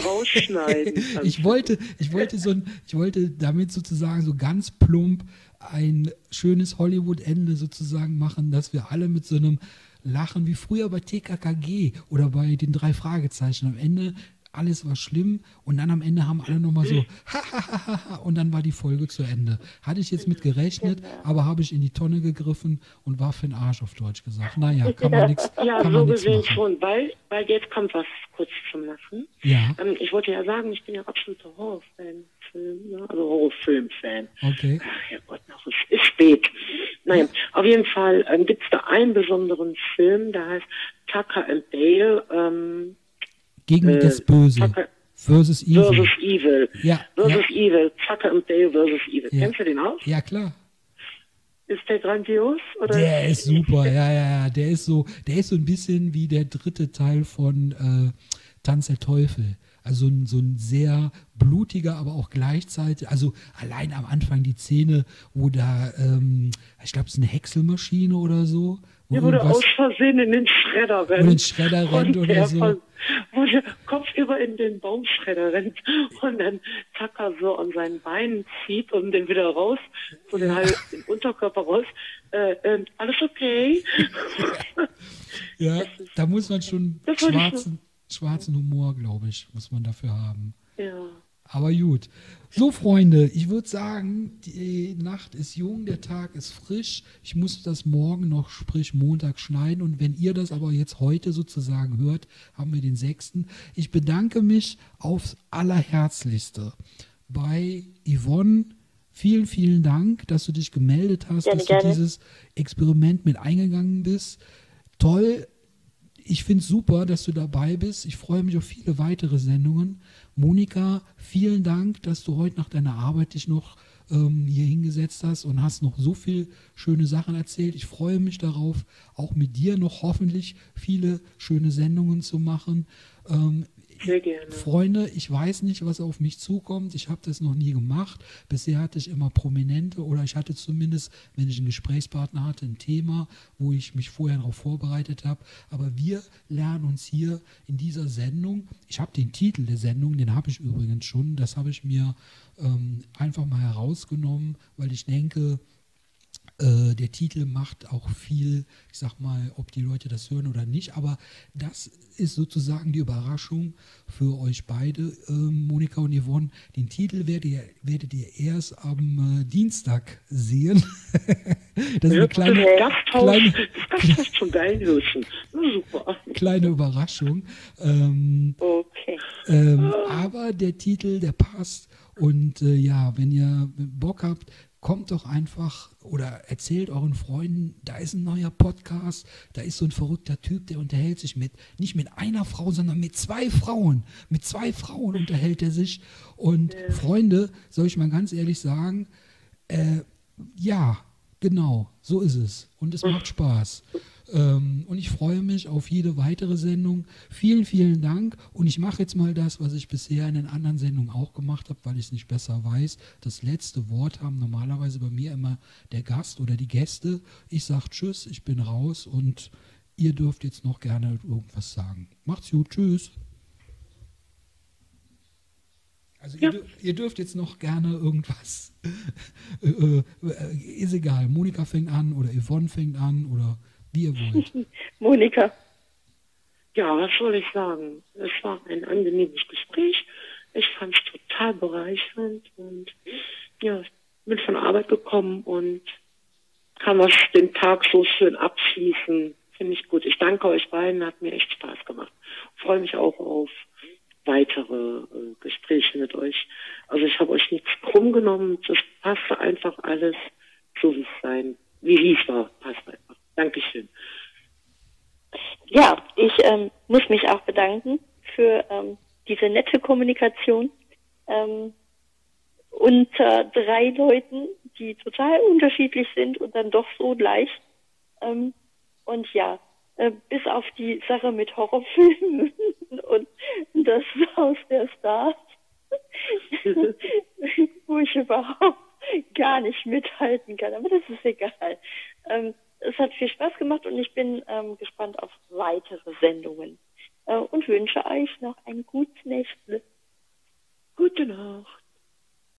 [LAUGHS] ich wollte, ich wollte so ein, ich wollte damit sozusagen so ganz plump ein schönes Hollywood-Ende sozusagen machen, dass wir alle mit so einem Lachen wie früher bei TKKG oder bei den drei Fragezeichen am Ende alles war schlimm und dann am Ende haben alle nochmal so [LAUGHS] und dann war die Folge zu Ende. Hatte ich jetzt mit gerechnet, genau. aber habe ich in die Tonne gegriffen und war für den Arsch auf Deutsch gesagt. Naja, kann man nichts Ja, so gesehen schon, weil, weil jetzt kommt was kurz zum Lachen. Ja. Ähm, ich wollte ja sagen, ich bin ja absoluter Horrorfan. Film, ja, also Horrorfilm-Fan. Okay. Ach ja Gott, noch ist, ist spät. Naja, auf jeden Fall ähm, gibt es da einen besonderen Film, der heißt Tucker and Dale. Ähm, gegen äh, das Böse. Tucker versus Evil. Versus Evil. Ja. Versus ja. Evil. Tucker and Dale versus Evil. Ja. Kennst du den auch? Ja, klar. Ist der grandios? Oder? Der ist super, ja, ja, ja. Der ist so, der ist so ein bisschen wie der dritte Teil von äh, Tanz der Teufel. Also ein, so ein sehr blutiger, aber auch gleichzeitig, also allein am Anfang die Szene, wo da, ähm, ich glaube, es ist eine Häckselmaschine oder so, der wurde aus Versehen in den Schredder rennt. In den Schredder rennt oder der so. Der kopfüber in den Baumschredder rennt und dann Tucker so an seinen Beinen zieht und den wieder raus, so den, halt, den Unterkörper raus. Äh, äh, alles okay? ja, da muss man schon schwarzen, schwarzen Humor, glaube ich, muss man dafür haben. Ja. Aber gut. So, Freunde, ich würde sagen, die Nacht ist jung, der Tag ist frisch. Ich muss das morgen noch, sprich Montag, schneiden. Und wenn ihr das aber jetzt heute sozusagen hört, haben wir den 6. Ich bedanke mich aufs Allerherzlichste bei Yvonne. Vielen, vielen Dank, dass du dich gemeldet hast, gerne, dass du gerne. dieses Experiment mit eingegangen bist. Toll. Ich finde es super, dass du dabei bist. Ich freue mich auf viele weitere Sendungen. Monika, vielen Dank, dass du heute nach deiner Arbeit dich noch ähm, hier hingesetzt hast und hast noch so viel schöne Sachen erzählt. Ich freue mich darauf, auch mit dir noch hoffentlich viele schöne Sendungen zu machen. Ähm, gerne. Freunde, ich weiß nicht, was auf mich zukommt. Ich habe das noch nie gemacht. Bisher hatte ich immer Prominente oder ich hatte zumindest, wenn ich einen Gesprächspartner hatte, ein Thema, wo ich mich vorher darauf vorbereitet habe. Aber wir lernen uns hier in dieser Sendung, ich habe den Titel der Sendung, den habe ich übrigens schon, das habe ich mir ähm, einfach mal herausgenommen, weil ich denke, äh, der Titel macht auch viel, ich sag mal, ob die Leute das hören oder nicht, aber das ist sozusagen die Überraschung für euch beide, äh, Monika und Yvonne. Den Titel werdet ihr, werdet ihr erst am äh, Dienstag sehen. [LAUGHS] das ist eine kleine, kleine. Kleine Überraschung. Ähm, okay. Ähm, aber der Titel, der passt. Und äh, ja, wenn ihr Bock habt, kommt doch einfach oder erzählt euren Freunden, da ist ein neuer Podcast, da ist so ein verrückter Typ, der unterhält sich mit, nicht mit einer Frau, sondern mit zwei Frauen. Mit zwei Frauen unterhält er sich. Und ja. Freunde, soll ich mal ganz ehrlich sagen, äh, ja, genau, so ist es. Und es macht [LAUGHS] Spaß. Ähm, und ich freue mich auf jede weitere Sendung. Vielen, vielen Dank. Und ich mache jetzt mal das, was ich bisher in den anderen Sendungen auch gemacht habe, weil ich es nicht besser weiß. Das letzte Wort haben normalerweise bei mir immer der Gast oder die Gäste. Ich sage Tschüss, ich bin raus und ihr dürft jetzt noch gerne irgendwas sagen. Macht's gut, tschüss. Also ja. ihr, ihr, dürft jetzt noch gerne irgendwas. [LAUGHS] äh, äh, ist egal. Monika fängt an oder Yvonne fängt an oder wie ihr wollt. [LAUGHS] Monika. Ja, was soll ich sagen? Es war ein angenehmes Gespräch. Ich fand es total bereichernd und ja, bin von Arbeit gekommen und kann was den Tag so schön abschließen. Finde ich gut. Ich danke euch beiden, hat mir echt Spaß gemacht. Freue mich auch auf weitere äh, Gespräche mit euch. Also ich habe euch nichts krumm genommen. Das passte einfach alles so, wie es sein, wie es war. Passt einfach. Dankeschön. Ja, ich ähm, muss mich auch bedanken für ähm, diese nette Kommunikation ähm, unter drei Leuten, die total unterschiedlich sind und dann doch so gleich. Ähm, und ja, äh, bis auf die Sache mit Horrorfilmen [LAUGHS] und das Haus der Stars, [LAUGHS] wo ich überhaupt gar nicht mithalten kann, aber das ist egal. ähm, es hat viel Spaß gemacht und ich bin ähm, gespannt auf weitere Sendungen äh, und wünsche euch noch ein gutes Nächtle. Gute Nacht.